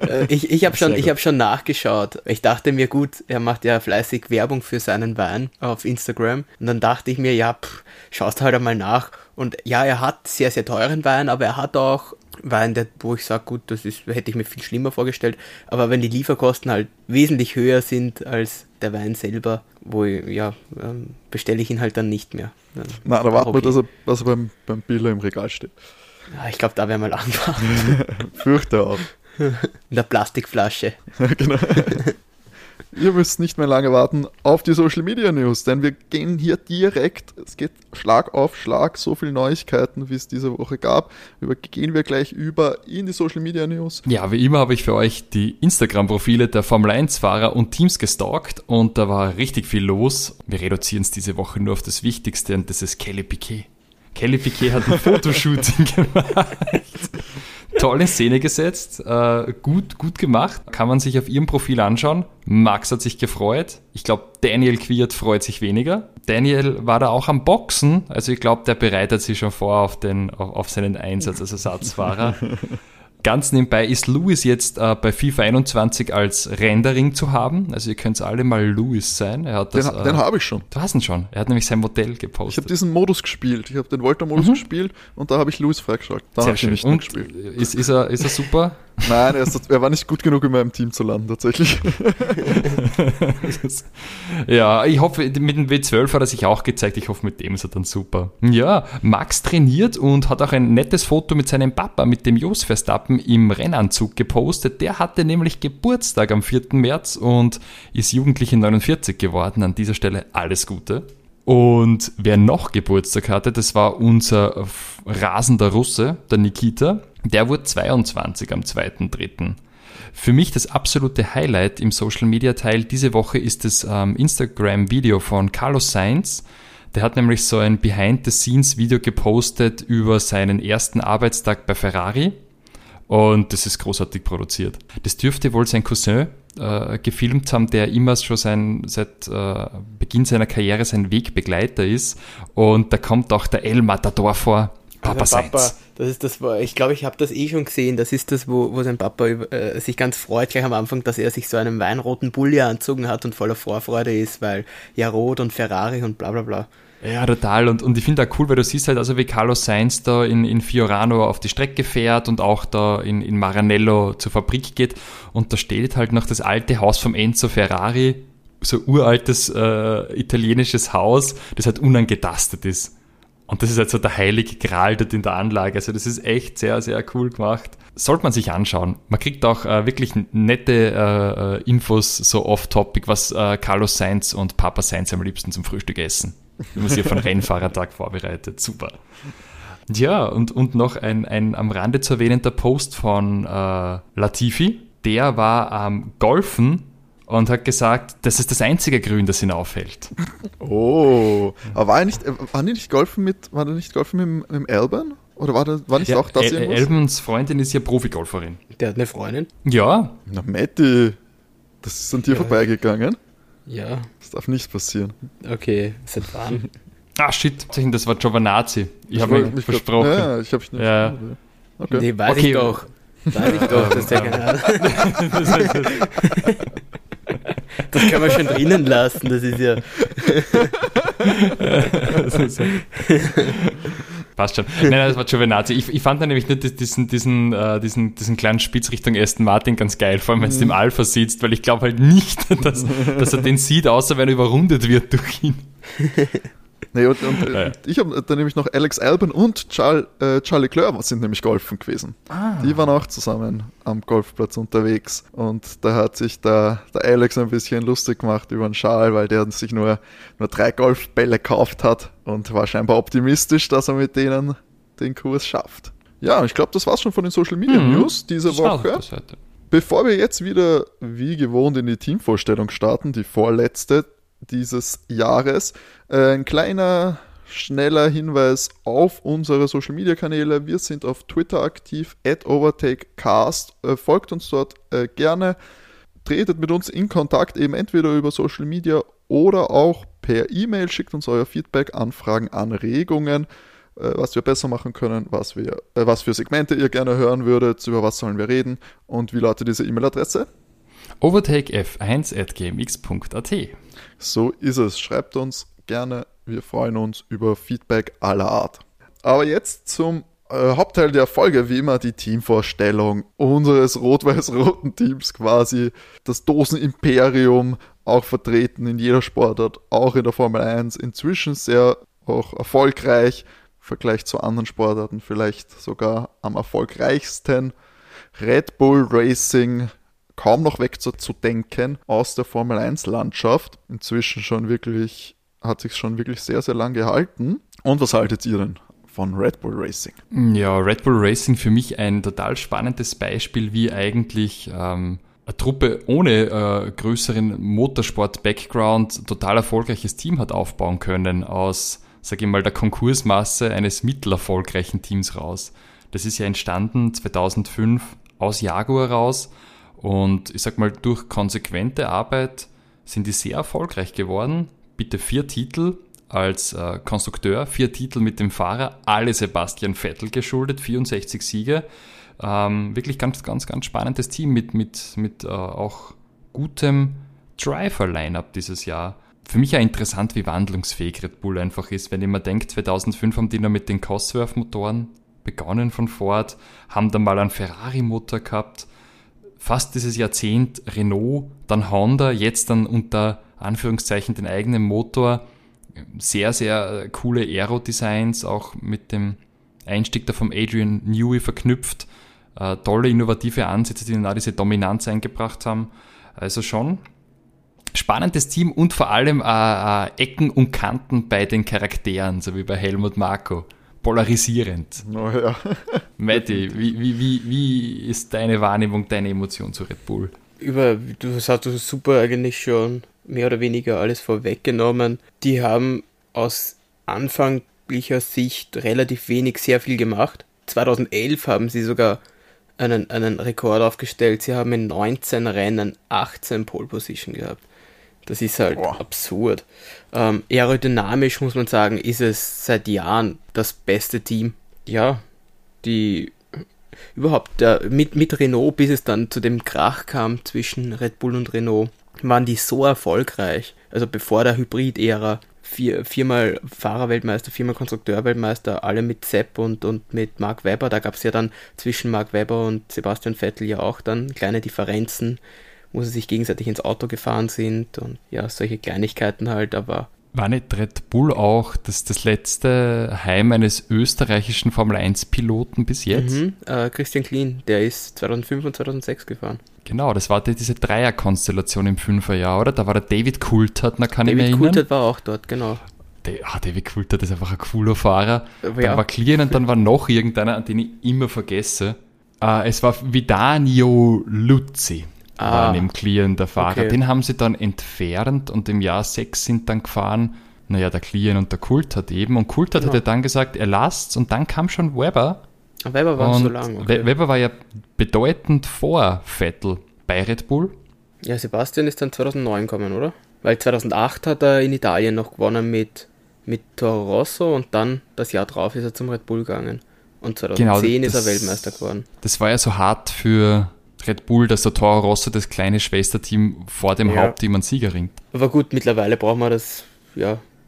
Äh, ich ich habe schon, ich hab schon nachgeschaut. Ich dachte mir, gut, er macht ja fleißig Werbung für seinen Wein auf Instagram. Und dann dachte ich mir, ja, pff, schaust halt einmal nach. Und ja, er hat sehr, sehr teuren Wein, aber er hat auch Wein, der, wo ich sage, gut, das ist, hätte ich mir viel schlimmer vorgestellt. Aber wenn die Lieferkosten halt wesentlich höher sind als der Wein selber, wo ich, ja, ähm, bestelle ich ihn halt dann nicht mehr. Dann Na, da warten wir, dass er, dass er beim, beim Biller im Regal steht. Ja, ich glaube, da wäre mal anfangen. Fürchte auch. [laughs] In der Plastikflasche. [laughs] genau. [laughs] Ihr müsst nicht mehr lange warten auf die Social Media News, denn wir gehen hier direkt, es geht Schlag auf Schlag, so viele Neuigkeiten, wie es diese Woche gab. Über, gehen wir gleich über in die Social Media News. Ja, wie immer habe ich für euch die Instagram-Profile der Formel 1-Fahrer und Teams gestalkt und da war richtig viel los. Wir reduzieren es diese Woche nur auf das Wichtigste und das ist Kelly Piquet. Kelly Piquet hat ein Fotoshooting [laughs] gemacht tolle Szene gesetzt, äh, gut, gut gemacht. Kann man sich auf ihrem Profil anschauen. Max hat sich gefreut. Ich glaube, Daniel Quiert freut sich weniger. Daniel war da auch am Boxen, also ich glaube, der bereitet sich schon vor auf, den, auf, auf seinen Einsatz als Ersatzfahrer. [laughs] Ganz nebenbei ist Louis jetzt äh, bei FIFA 21 als Rendering zu haben. Also ihr könnt alle mal Louis sein. Er hat das, den, äh, den habe ich schon. Du hast ihn schon. Er hat nämlich sein Modell gepostet. Ich habe diesen Modus gespielt. Ich habe den Volta-Modus mhm. gespielt und da habe ich Louis freigeschaltet. Da habe ich nicht und gespielt. Ist, ist, er, ist er super? [laughs] Nein, er, ist, er, war nicht gut genug in meinem Team zu landen, tatsächlich. [laughs] ja, ich hoffe, mit dem W12 hat er sich auch gezeigt. Ich hoffe, mit dem ist er dann super. Ja, Max trainiert und hat auch ein nettes Foto mit seinem Papa, mit dem Jos Verstappen, im Rennanzug gepostet. Der hatte nämlich Geburtstag am 4. März und ist Jugendliche 49 geworden. An dieser Stelle alles Gute. Und wer noch Geburtstag hatte, das war unser rasender Russe, der Nikita. Der wurde 22 am 2.3. Für mich das absolute Highlight im Social Media Teil diese Woche ist das ähm, Instagram-Video von Carlos Sainz. Der hat nämlich so ein Behind-the-Scenes-Video gepostet über seinen ersten Arbeitstag bei Ferrari. Und das ist großartig produziert. Das dürfte wohl sein Cousin äh, gefilmt haben, der immer schon sein, seit äh, Beginn seiner Karriere sein Wegbegleiter ist. Und da kommt auch der El Matador vor. Papa, also Papa das ist das, ich glaube, ich habe das eh schon gesehen. Das ist das, wo, wo sein Papa äh, sich ganz freut, gleich am Anfang, dass er sich so einen weinroten Bulli anzogen hat und voller Vorfreude ist, weil ja Rot und Ferrari und bla bla bla. Ja, total. Und, und ich finde auch cool, weil du siehst halt also, wie Carlos Sainz da in, in Fiorano auf die Strecke fährt und auch da in, in Maranello zur Fabrik geht. Und da steht halt noch das alte Haus vom Enzo Ferrari, so uraltes äh, italienisches Haus, das halt unangetastet ist. Und das ist halt so der heilige Gral dort in der Anlage. Also das ist echt sehr, sehr cool gemacht. Sollte man sich anschauen. Man kriegt auch äh, wirklich nette äh, Infos so off-topic, was äh, Carlos Sainz und Papa Sainz am liebsten zum Frühstück essen. Wenn man sich auf einen [laughs] Rennfahrertag vorbereitet. Super. Ja, und, und noch ein, ein am Rande zu erwähnender Post von äh, Latifi. Der war am Golfen und hat gesagt, das ist das einzige Grün, das ihn aufhält. Oh, aber war er nicht, war nicht golfen mit, war er nicht golfen mit, mit dem Alban? Oder war, das, war nicht ja, auch das El Albans Freundin ist ja Profigolferin. Der hat eine Freundin? Ja. Na, Matti, das ist an dir ja. vorbeigegangen. Ja. Das darf nicht passieren. Okay, seit wann? ah, shit, das war Giovanazzi. Ich, ich habe mich versprochen. Ja, ich habe nicht ja. Okay. Nee, weiß okay. ich doch. Weiß ich doch, dass der [laughs] Ahnung. [laughs] [laughs] Das kann man schon drinnen lassen, das ist ja. Passt schon. Nein, das war Giovinazzi. Ich, ich fand dann nämlich nur diesen, diesen, äh, diesen, diesen kleinen Spitz Richtung Aston Martin ganz geil, vor allem wenn es mhm. im Alpha sitzt, weil ich glaube halt nicht, [laughs] dass, dass er den sieht, außer wenn er überrundet wird durch ihn. Nee, und, und ja. ich habe dann nämlich noch Alex Alban und Charles, äh, Charlie Leclerc sind nämlich golfen gewesen. Ah. Die waren auch zusammen am Golfplatz unterwegs. Und da hat sich der, der Alex ein bisschen lustig gemacht über den Charles, weil der sich nur, nur drei Golfbälle gekauft hat und war scheinbar optimistisch, dass er mit denen den Kurs schafft. Ja, ich glaube, das war's schon von den Social Media mhm. News diese das Woche. Bevor wir jetzt wieder wie gewohnt in die Teamvorstellung starten, die vorletzte, dieses Jahres. Äh, ein kleiner, schneller Hinweis auf unsere Social Media Kanäle. Wir sind auf Twitter aktiv, at OvertakeCast. Äh, folgt uns dort äh, gerne. Tretet mit uns in Kontakt, eben entweder über Social Media oder auch per E-Mail. Schickt uns euer Feedback, Anfragen, Anregungen was wir besser machen können, was, wir, äh, was für Segmente ihr gerne hören würdet, über was sollen wir reden und wie lautet diese E-Mail-Adresse? Overtakef1 at gmx.at so ist es. Schreibt uns gerne. Wir freuen uns über Feedback aller Art. Aber jetzt zum Äh, Hauptteil der Folge wie immer die Teamvorstellung unseres rot-weiß-roten Teams quasi. Das Dosenimperium auch vertreten in jeder Sportart, auch in der Formel 1. Inzwischen sehr auch erfolgreich im Vergleich zu anderen Sportarten, vielleicht sogar am erfolgreichsten. Red Bull Racing kaum noch wegzudenken aus der Formel 1 Landschaft. Inzwischen schon wirklich, hat sich schon wirklich sehr, sehr lang gehalten. Und was haltet ihr denn von Red Bull Racing? Ja, Red Bull Racing für mich ein total spannendes Beispiel, wie eigentlich ähm, eine Truppe ohne äh, größeren Motorsport-Background total erfolgreiches Team hat aufbauen können aus, sage ich mal, der Konkursmasse eines mittelerfolgreichen Teams raus. Das ist ja entstanden 2005 aus Jaguar raus und ich sag mal, durch konsequente Arbeit sind die sehr erfolgreich geworden. Bitte vier Titel als äh, Konstrukteur, vier Titel mit dem Fahrer, alle Sebastian Vettel geschuldet, 64 Siege. Ähm, wirklich ganz, ganz, ganz spannendes Team mit, mit, mit äh, auch gutem Driver-Line-Up dieses Jahr. Für mich ja interessant, wie wandlungsfähig Red Bull einfach ist. Wenn ich mir denke, 2005 haben die noch mit den Cosworth-Motoren begonnen von Ford, haben dann mal einen Ferrari-Motor gehabt, fast dieses Jahrzehnt Renault, dann Honda, jetzt dann unter Anführungszeichen den eigenen Motor. Sehr, sehr coole Aero-Designs, auch mit dem Einstieg da vom Adrian Newey verknüpft. Äh, tolle innovative Ansätze, die dann auch diese Dominanz eingebracht haben. Also schon spannendes Team und vor allem äh, äh, Ecken und Kanten bei den Charakteren, so wie bei Helmut Marko polarisierend. Oh ja. [laughs] Matti, wie, wie, wie, wie ist deine Wahrnehmung, deine Emotion zu Red Bull? Über, du hast du super eigentlich schon mehr oder weniger alles vorweggenommen. Die haben aus anfänglicher Sicht relativ wenig sehr viel gemacht. 2011 haben sie sogar einen, einen Rekord aufgestellt. Sie haben in 19 Rennen 18 Pole Position gehabt. Das ist halt Boah. absurd. Ähm, aerodynamisch muss man sagen, ist es seit Jahren das beste Team. Ja, die überhaupt äh, mit, mit Renault, bis es dann zu dem Krach kam zwischen Red Bull und Renault, waren die so erfolgreich. Also bevor der Hybrid-Ära, vier, viermal Fahrerweltmeister, viermal Konstrukteurweltmeister, alle mit Sepp und, und mit Mark Webber. Da gab es ja dann zwischen Mark Webber und Sebastian Vettel ja auch dann kleine Differenzen wo sie sich gegenseitig ins Auto gefahren sind und ja, solche Kleinigkeiten halt, aber. War nicht Red Bull auch das, das letzte Heim eines österreichischen Formel 1-Piloten bis jetzt? Mhm, äh, Christian Klien, der ist 2005 und 2006 gefahren. Genau, das war diese Dreierkonstellation im Fünferjahr, oder? Da war der David Coulthard, da kann David ich mich erinnern. David Coulthard war auch dort, genau. Ah, David Coulthard ist einfach ein cooler Fahrer. Aber dann war Klien und dann war noch irgendeiner, an den ich immer vergesse. Uh, es war Vidanio Luzzi ah, war neben Client der Fahrer. Okay. Den haben sie dann entfernt und im Jahr 6 sind dann gefahren, naja, der Client und der Kult hat eben. Und Kult genau. hatte dann gesagt, er lasst und dann kam schon Weber. Weber war und so lang. Okay. Weber war ja bedeutend vor Vettel bei Red Bull. Ja, Sebastian ist dann 2009 gekommen, oder? Weil 2008 hat er in Italien noch gewonnen mit, mit Toro Rosso und dann das Jahr drauf ist er zum Red Bull gegangen. Und 2010 genau, das, ist er Weltmeister geworden. Das war ja so hart für, Red Bull, dass der Toro Rosso das kleine Schwesterteam vor dem ja. Hauptteam an Sieger ringt. Aber gut, mittlerweile brauchen wir das, ja, [laughs]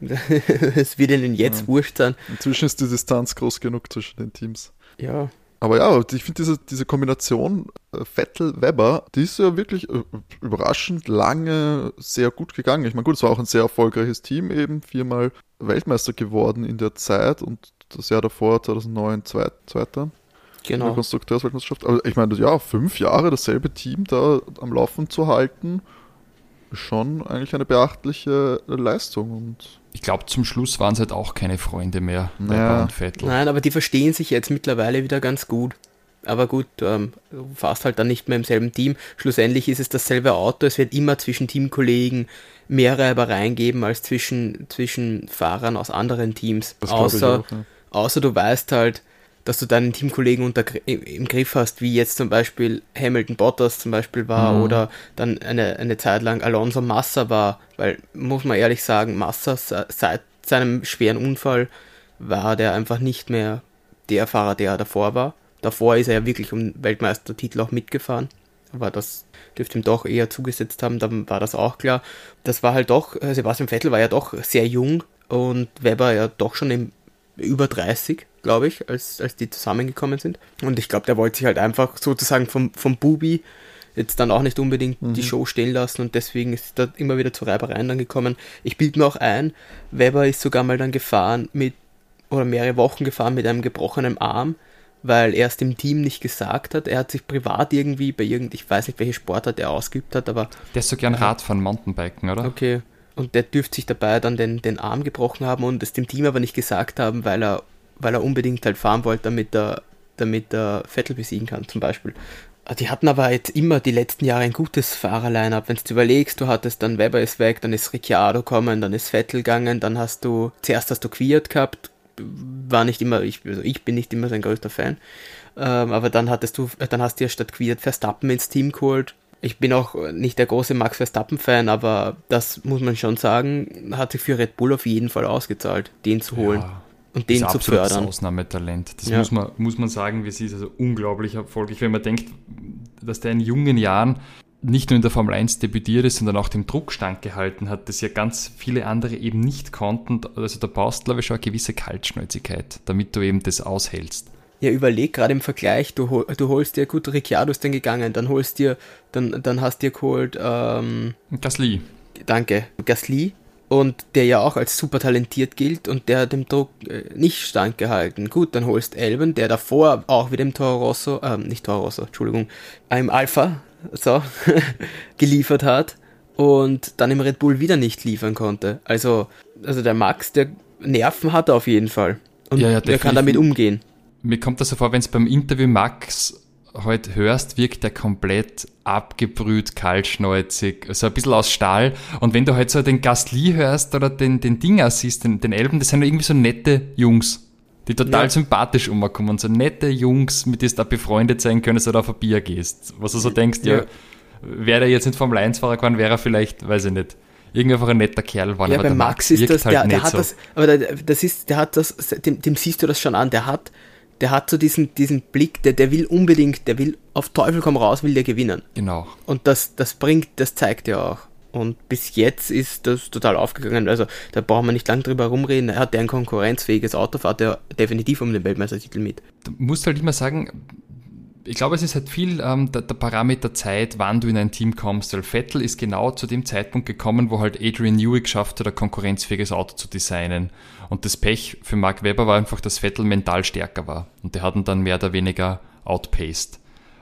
es wird ihnen jetzt ja. wurscht sein. Inzwischen ist die Distanz groß genug zwischen den Teams. Ja. Aber ja, ich finde diese, diese Kombination äh, Vettel-Weber, die ist ja wirklich äh, überraschend lange sehr gut gegangen. Ich meine, gut, es war auch ein sehr erfolgreiches Team eben, viermal Weltmeister geworden in der Zeit und das Jahr davor, 2009, Zweiter genau. in der Konstrukteursweltmeisterschaft. Aber ich meine, ja, fünf Jahre dasselbe Team da am Laufen zu halten, ist schon eigentlich eine beachtliche Leistung. Und ich glaube, zum Schluss waren es halt auch keine Freunde mehr naja. bei Vettel. Nein, aber die verstehen sich jetzt mittlerweile wieder ganz gut. Aber gut, ähm, du fährst halt dann nicht mehr im selben Team. Schlussendlich ist es dasselbe Auto. Es wird immer zwischen Teamkollegen mehr Reibereien geben als zwischen, zwischen Fahrern aus anderen Teams. Das außer, auch, ja. außer du weißt halt, dass du deinen Teamkollegen unter, im Griff hast, wie jetzt zum Beispiel Hamilton Bottas zum Beispiel war mhm. oder dann eine, eine Zeit lang Alonso Massa war, weil, muss man ehrlich sagen, Massa seit seinem schweren Unfall war der einfach nicht mehr der Fahrer, der er davor war. Davor ist er ja wirklich um Weltmeistertitel auch mitgefahren, aber das dürfte ihm doch eher zugesetzt haben, dann war das auch klar. Das war halt doch, äh, Sebastian Vettel war ja doch sehr jung und Weber ja doch schon im über 30, glaube ich, als, als die zusammengekommen sind. Und ich glaube, der wollte sich halt einfach sozusagen vom, vom Bubi jetzt dann auch nicht unbedingt mhm. die Show stehen lassen und deswegen ist da immer wieder zu Reibereien dann gekommen. Ich bilde mir auch ein, Weber ist sogar mal dann gefahren mit, oder mehrere Wochen gefahren mit einem gebrochenen Arm, weil er es dem Team nicht gesagt hat. Er hat sich privat irgendwie bei irgend, ich weiß nicht, welche Sportart er ausgeübt hat, aber. Der ist so gern Radfahren, Mountainbiken, oder? Okay. Und der dürfte sich dabei dann den, den Arm gebrochen haben und es dem Team aber nicht gesagt haben, weil er, weil er unbedingt halt fahren wollte, damit er, damit er Vettel besiegen kann, zum Beispiel. Ah, die hatten aber jetzt immer die letzten Jahre ein gutes Fahrerline-up. Wenn du überlegst, du hattest dann Weber ist weg, dann ist Ricciardo kommen, dann ist Vettel gegangen, dann hast du, zuerst hast du Quiert gehabt, war nicht immer, ich, also ich bin nicht immer sein größter Fan, ähm, aber dann hattest du, dann hast du ja statt Quiert Verstappen ins Team geholt. Ich bin auch nicht der große Max Verstappen-Fan, aber das muss man schon sagen, hat sich für Red Bull auf jeden Fall ausgezahlt, den zu holen. Ja und den zu fördern. Das Ausnahmetalent. Das ja. muss, man, muss man sagen, wie sie ist also unglaublich erfolgreich, wenn man denkt, dass der in jungen Jahren nicht nur in der Formel 1 debütiert ist, sondern auch dem Druck standgehalten hat, das ja ganz viele andere eben nicht konnten. Also da brauchst du, glaube ich, schon eine gewisse Kaltschnäuzigkeit, damit du eben das aushältst. Ja, überleg gerade im Vergleich, du, du holst dir, gut, Ricciardo ist dann gegangen, dann holst dir, dann, dann hast dir geholt, ähm, Gasly. Danke, Gasly, und der ja auch als super talentiert gilt und der dem Druck äh, nicht standgehalten. Gut, dann holst Elben, der davor auch wie dem Toro Rosso, äh, nicht Toro Rosso, Entschuldigung, einem Alpha, so, [laughs] geliefert hat und dann im Red Bull wieder nicht liefern konnte. Also, also der Max, der Nerven hat er auf jeden Fall. Und ja, ja, der kann damit umgehen. Mir kommt das so vor, wenn es beim Interview Max heute hörst, wirkt der komplett abgebrüht, kaltschnäuzig, so ein bisschen aus Stahl. Und wenn du halt so den Gastli hörst oder den, den Dinger siehst, den, den Elben, das sind irgendwie so nette Jungs, die total ja. sympathisch umkommen. So nette Jungs, mit denen du da befreundet sein können, oder auf ein Bier gehst. Was du so denkst, ja, ja wäre er jetzt nicht Formel 1-Fahrer geworden, wäre er vielleicht, weiß ich nicht, irgendwie einfach ein netter Kerl war. Ja, bei Max, Max ist das, halt der, der hat so. das, aber der, das ist, der hat das, dem, dem siehst du das schon an, der hat der hat so diesen, diesen Blick, der, der will unbedingt, der will auf Teufel komm raus, will der gewinnen. Genau. Und das, das bringt, das zeigt er auch. Und bis jetzt ist das total aufgegangen. Also da brauchen wir nicht lange drüber rumreden. Er hat ein konkurrenzfähiges Auto, fährt er definitiv um den Weltmeistertitel mit. Du musst halt immer sagen, ich glaube, es ist halt viel ähm, der, der, Parameter Zeit, wann du in ein Team kommst. Weil Vettel ist genau zu dem Zeitpunkt gekommen, wo halt Adrian Newey geschafft hat, ein konkurrenzfähiges Auto zu designen. Und das Pech für Mark Webber war einfach, dass Vettel mental stärker war. Und der hat ihn dann mehr oder weniger outpaced.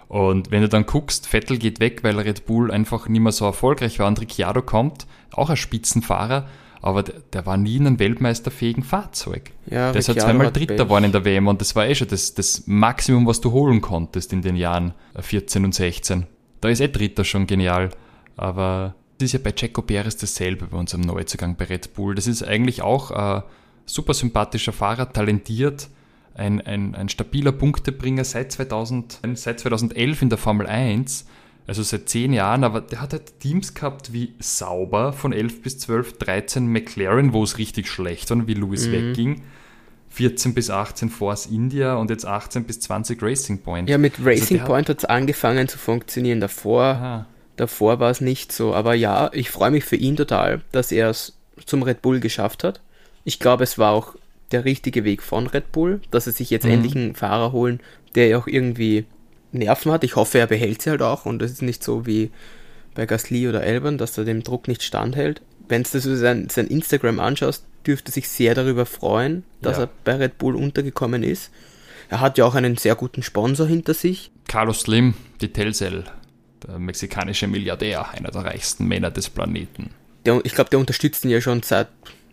Und wenn du dann guckst, Vettel geht weg, weil Red Bull einfach nicht mehr so erfolgreich war und Ricciardo kommt, auch ein Spitzenfahrer, aber der, der, war nie in einem weltmeisterfähigen Fahrzeug. Ja, der ist halt zweimal Dritter geworden in der WM und das war eh schon das, das Maximum, was du holen konntest in den Jahren 14 und 16. Da ist eh Dritter schon genial. Aber das ist ja bei Checo Perez dasselbe bei unserem Neuzugang bei Red Bull. Das ist eigentlich auch ein super sympathischer Fahrer, talentiert, ein, ein, ein stabiler Punktebringer seit, 2000, seit 2011 in der Formel 1 also seit zehn Jahren, aber der hat halt Teams gehabt wie Sauber von 11 bis 12, 13 McLaren, wo es richtig schlecht war, wie Lewis mhm. wegging. 14 bis 18 Force India und jetzt 18 bis 20 Racing Point. Ja, mit also Racing also Point hat es angefangen zu funktionieren. Davor, davor war es nicht so. Aber ja, ich freue mich für ihn total, dass er es zum Red Bull geschafft hat. Ich glaube, es war auch der richtige Weg von Red Bull, dass sie sich jetzt mhm. endlich einen Fahrer holen, der auch irgendwie Nerven hat. Ich hoffe, er behält sie halt auch und es ist nicht so wie bei Gasly oder Elbern, dass er dem Druck nicht standhält. Wenn du sein, sein Instagram anschaust, dürfte sich sehr darüber freuen, dass ja. er bei Red Bull untergekommen ist. Er hat ja auch einen sehr guten Sponsor hinter sich. Carlos Slim, die Telcel, der mexikanische Milliardär, einer der reichsten Männer des Planeten. Der, ich glaube, der unterstützt ihn ja schon seit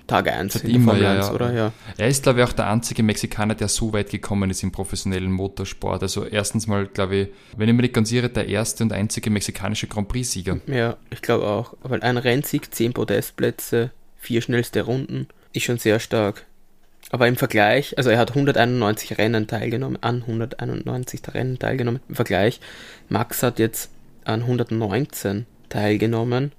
Tag 1 in immer, ja, 1, ja. oder? Ja. Er ist, glaube ich, auch der einzige Mexikaner, der so weit gekommen ist im professionellen Motorsport. Also erstens mal, glaube ich, wenn ich mich nicht ganz irre, der erste und einzige mexikanische Grand Prix-Sieger. Ja, ich glaube auch. Weil ein Rennsieg, 10 Podestplätze, vier schnellste Runden, ist schon sehr stark. Aber im Vergleich, also er hat 191 Rennen teilgenommen, an 191 Rennen teilgenommen. Im Vergleich, Max hat jetzt an 119 teilgenommen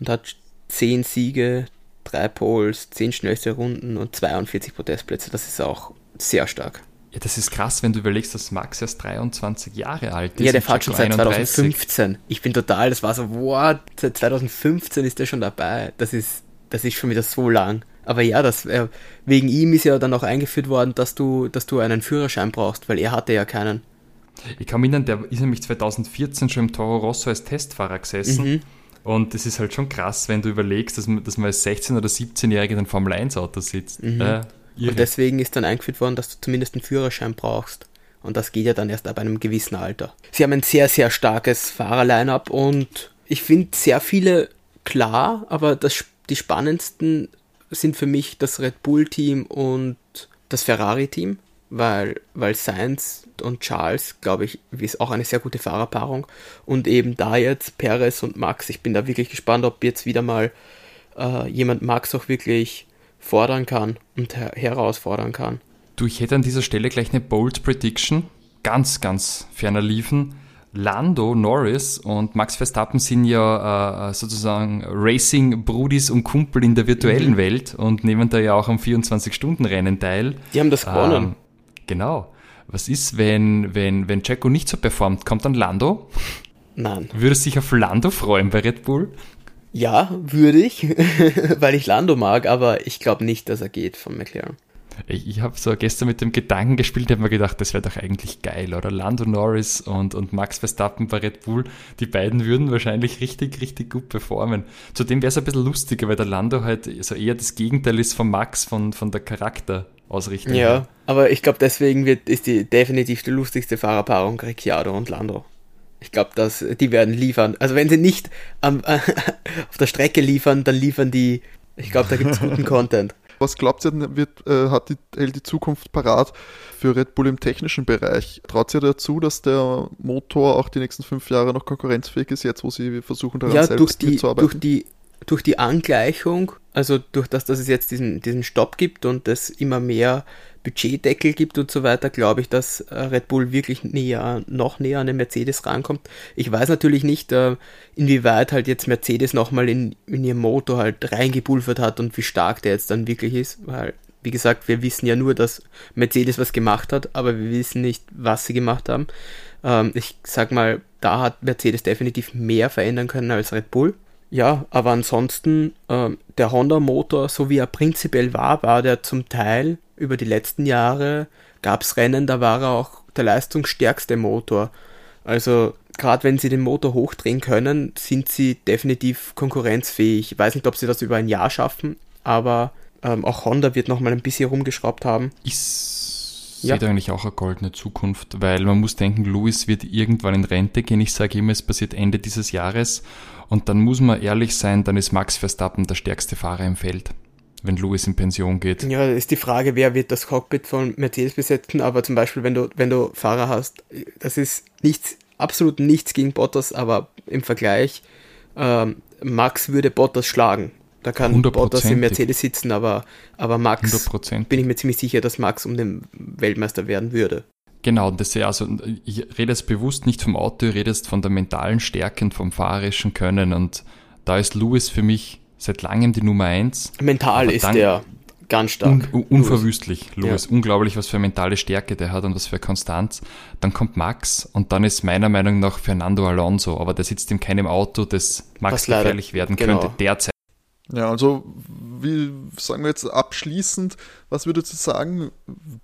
und hat 10 Siege, drei Poles, zehn schnellste Runden und 42 Podestplätze. Das ist auch sehr stark. Ja, das ist krass, wenn du überlegst, dass Max erst 23 Jahre alt ist. Ja, der fährt schon seit 2015. Ich bin total, das war so, wow, seit 2015 ist der schon dabei. Das ist, das ist schon wieder so lang. Aber ja, das, äh, wegen ihm ist ja dann auch eingeführt worden, dass du, dass du einen Führerschein brauchst, weil er hatte ja keinen. Ich kann mich erinnern, der ist nämlich 2014 schon im Toro Rosso als Testfahrer gesessen. Mhm. Und es ist halt schon krass, wenn du überlegst, dass man, dass man als 16- oder 17-Jähriger in einem Formel-1-Auto sitzt. Mhm. Äh, und deswegen ist dann eingeführt worden, dass du zumindest einen Führerschein brauchst. Und das geht ja dann erst ab einem gewissen Alter. Sie haben ein sehr, sehr starkes Fahrerline-up und ich finde sehr viele klar, aber das, die spannendsten sind für mich das Red Bull-Team und das Ferrari-Team, weil, weil Sainz und Charles, glaube ich, ist auch eine sehr gute Fahrerpaarung. Und eben da jetzt Perez und Max, ich bin da wirklich gespannt, ob jetzt wieder mal äh, jemand Max auch wirklich fordern kann und her herausfordern kann. Du, ich hätte an dieser Stelle gleich eine Bold Prediction, ganz, ganz ferner liefen. Lando Norris und Max Verstappen sind ja äh, sozusagen Racing-Brudis und Kumpel in der virtuellen mhm. Welt und nehmen da ja auch am 24-Stunden-Rennen teil. Die haben das gewonnen. Ähm, genau. Was ist, wenn, wenn, wenn Jacko nicht so performt? Kommt dann Lando? Nein. Würdest du dich auf Lando freuen bei Red Bull? Ja, würde ich, [laughs] weil ich Lando mag, aber ich glaube nicht, dass er geht von McLaren. Ich, ich habe so gestern mit dem Gedanken gespielt, habe mir gedacht, das wäre doch eigentlich geil, oder? Lando Norris und, und Max Verstappen bei Red Bull, die beiden würden wahrscheinlich richtig, richtig gut performen. Zudem wäre es ein bisschen lustiger, weil der Lando halt so eher das Gegenteil ist von Max, von, von der Charakterausrichtung. Ja, her. aber ich glaube, deswegen wird, ist die definitiv die lustigste Fahrerpaarung Ricciardo und Lando. Ich glaube, dass die werden liefern. Also wenn sie nicht ähm, [laughs] auf der Strecke liefern, dann liefern die. Ich glaube, da gibt es guten [laughs] Content. Was glaubt ihr, wird, äh, hat die, hält die Zukunft parat für Red Bull im technischen Bereich? Traut ihr dazu, dass der Motor auch die nächsten fünf Jahre noch konkurrenzfähig ist, jetzt wo sie versuchen, daran ja, selbst durch die, mitzuarbeiten? Durch die, durch die Angleichung, also durch das, dass es jetzt diesen, diesen Stopp gibt und es immer mehr Budgetdeckel gibt und so weiter, glaube ich, dass äh, Red Bull wirklich näher, noch näher an den Mercedes rankommt. Ich weiß natürlich nicht, äh, inwieweit halt jetzt Mercedes nochmal in, in ihren Motor halt reingepulvert hat und wie stark der jetzt dann wirklich ist, weil, wie gesagt, wir wissen ja nur, dass Mercedes was gemacht hat, aber wir wissen nicht, was sie gemacht haben. Ähm, ich sag mal, da hat Mercedes definitiv mehr verändern können als Red Bull. Ja, aber ansonsten, äh, der Honda-Motor, so wie er prinzipiell war, war der zum Teil über die letzten Jahre gab es Rennen, da war er auch der leistungsstärkste Motor. Also gerade wenn sie den Motor hochdrehen können, sind sie definitiv konkurrenzfähig. Ich weiß nicht, ob sie das über ein Jahr schaffen, aber ähm, auch Honda wird nochmal ein bisschen rumgeschraubt haben. Ich sehe ja. eigentlich auch eine goldene Zukunft, weil man muss denken, Lewis wird irgendwann in Rente gehen. Ich sage immer, es passiert Ende dieses Jahres. Und dann muss man ehrlich sein, dann ist Max Verstappen der stärkste Fahrer im Feld wenn Lewis in Pension geht. Ja, ist die Frage, wer wird das Cockpit von Mercedes besetzen, aber zum Beispiel, wenn du, wenn du Fahrer hast, das ist nichts, absolut nichts gegen Bottas, aber im Vergleich, ähm, Max würde Bottas schlagen. Da kann Bottas im Mercedes sitzen, aber, aber Max, bin ich mir ziemlich sicher, dass Max um den Weltmeister werden würde. Genau, das ist also, ich rede jetzt bewusst nicht vom Auto, ich rede jetzt von der mentalen Stärke und vom fahrerischen Können und da ist Lewis für mich seit langem die Nummer 1. Mental ist der ganz stark. Un unverwüstlich, Louis. Ja. Unglaublich, was für mentale Stärke der hat und was für Konstanz. Dann kommt Max und dann ist meiner Meinung nach Fernando Alonso, aber der sitzt in keinem Auto, das Max gefährlich werden genau. könnte derzeit. Ja, also wie sagen wir jetzt abschließend, was würdest du sagen,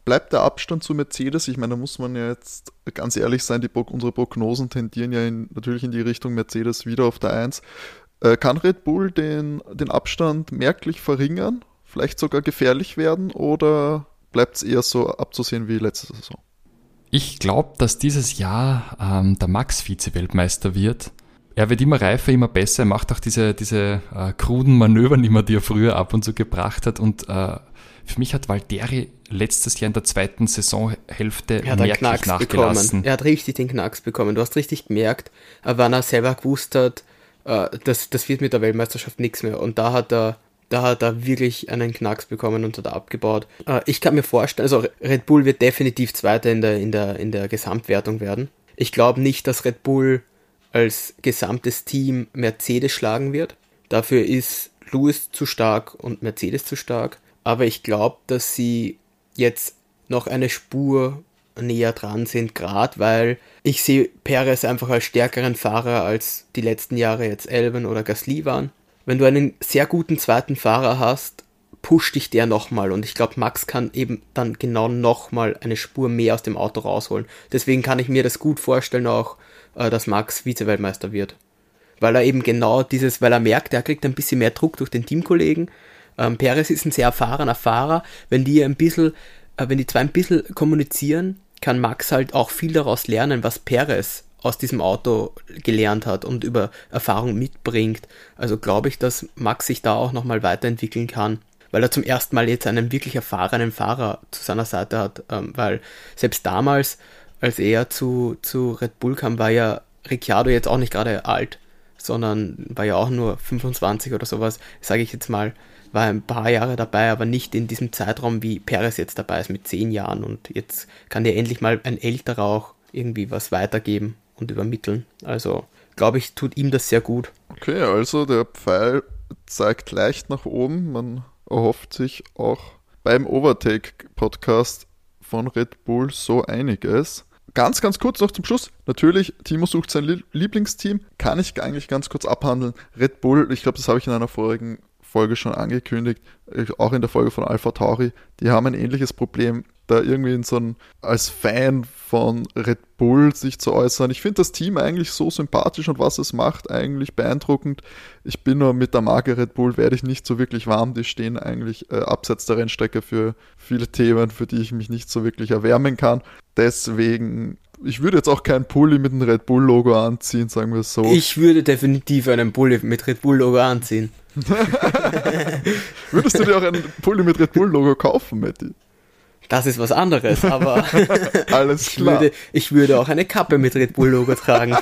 bleibt der Abstand zu Mercedes? Ich meine, da muss man ja jetzt ganz ehrlich sein, die, unsere Prognosen tendieren ja in, natürlich in die Richtung Mercedes wieder auf der 1. Äh, kann Red Bull den, den Abstand merklich verringern, vielleicht sogar gefährlich werden oder bleibt es eher so abzusehen wie letzte Saison? Ich glaube, dass dieses Jahr ähm, der Max Vize-Weltmeister wird. Er wird immer reifer, immer besser. Er macht auch diese, diese äh, kruden Manöver nicht mehr, die er früher ab und zu gebracht hat. Und äh, für mich hat Valtteri letztes Jahr in der zweiten Saisonhälfte er hat merklich Knacks nachgelassen. Bekommen. Er hat richtig den Knacks bekommen. Du hast richtig gemerkt, wann er selber gewusst hat, äh, das, das wird mit der Weltmeisterschaft nichts mehr. Und da hat er, da hat er wirklich einen Knacks bekommen und hat abgebaut. Äh, ich kann mir vorstellen, also Red Bull wird definitiv Zweiter in der, in der, in der Gesamtwertung werden. Ich glaube nicht, dass Red Bull als gesamtes Team Mercedes schlagen wird. Dafür ist Lewis zu stark und Mercedes zu stark. Aber ich glaube, dass sie jetzt noch eine Spur näher dran sind, gerade weil ich sehe Perez einfach als stärkeren Fahrer als die letzten Jahre jetzt Elben oder Gasly waren. Wenn du einen sehr guten zweiten Fahrer hast, pusht dich der nochmal. Und ich glaube, Max kann eben dann genau nochmal eine Spur mehr aus dem Auto rausholen. Deswegen kann ich mir das gut vorstellen auch, äh, dass Max Vize-Weltmeister wird. Weil er eben genau dieses, weil er merkt, er kriegt ein bisschen mehr Druck durch den Teamkollegen. Ähm, Perez ist ein sehr erfahrener Fahrer. Wenn die ein bisschen, äh, wenn die zwei ein bisschen kommunizieren, kann Max halt auch viel daraus lernen, was Perez aus diesem Auto gelernt hat und über Erfahrung mitbringt. Also glaube ich, dass Max sich da auch nochmal weiterentwickeln kann, weil er zum ersten Mal jetzt einen wirklich erfahrenen Fahrer zu seiner Seite hat. Ähm, weil selbst damals, als er zu, zu Red Bull kam, war ja Ricciardo jetzt auch nicht gerade alt, sondern war ja auch nur 25 oder sowas, sage ich jetzt mal war ein paar Jahre dabei, aber nicht in diesem Zeitraum, wie Perez jetzt dabei ist, mit zehn Jahren. Und jetzt kann dir endlich mal ein älterer auch irgendwie was weitergeben und übermitteln. Also glaube ich, tut ihm das sehr gut. Okay, also der Pfeil zeigt leicht nach oben. Man erhofft sich auch beim Overtake-Podcast von Red Bull so einiges. Ganz, ganz kurz noch zum Schluss. Natürlich, Timo sucht sein Lieblingsteam. Kann ich eigentlich ganz kurz abhandeln. Red Bull, ich glaube, das habe ich in einer vorigen Folge schon angekündigt, auch in der Folge von Alpha Tauri, die haben ein ähnliches Problem, da irgendwie in so ein, als Fan von Red Bull sich zu äußern. Ich finde das Team eigentlich so sympathisch und was es macht eigentlich beeindruckend. Ich bin nur mit der Marke Red Bull werde ich nicht so wirklich warm. Die stehen eigentlich äh, abseits der Rennstrecke für viele Themen, für die ich mich nicht so wirklich erwärmen kann. Deswegen ich würde jetzt auch keinen Pulli mit einem Red Bull Logo anziehen, sagen wir so. Ich würde definitiv einen Pulli mit Red Bull Logo anziehen. [laughs] Würdest du dir auch einen Pulli mit Red Bull Logo kaufen, Matti? Das ist was anderes, aber [laughs] Alles klar. Ich, würde, ich würde auch eine Kappe mit Red Bull Logo tragen.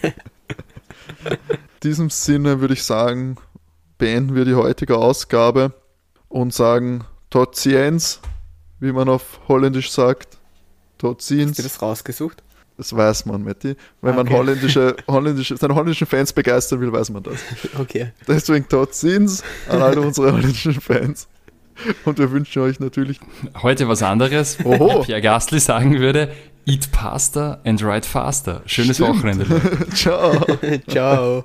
In diesem Sinne würde ich sagen, beenden wir die heutige Ausgabe und sagen Tot Ciens, wie man auf Holländisch sagt. Tot Ciens. Hast du das rausgesucht? Das weiß man, Matti. Wenn okay. man holländische, [laughs] holländische, seine holländischen Fans begeistern will, weiß man das. Okay. Deswegen tot sind's an alle unsere [laughs] holländischen Fans. [laughs] Und wir wünschen euch natürlich. Heute was anderes. Oho. Wie Pierre Gastli sagen würde: Eat pasta and ride faster. Schönes Stimmt. Wochenende. [laughs] Ciao. [laughs] Ciao.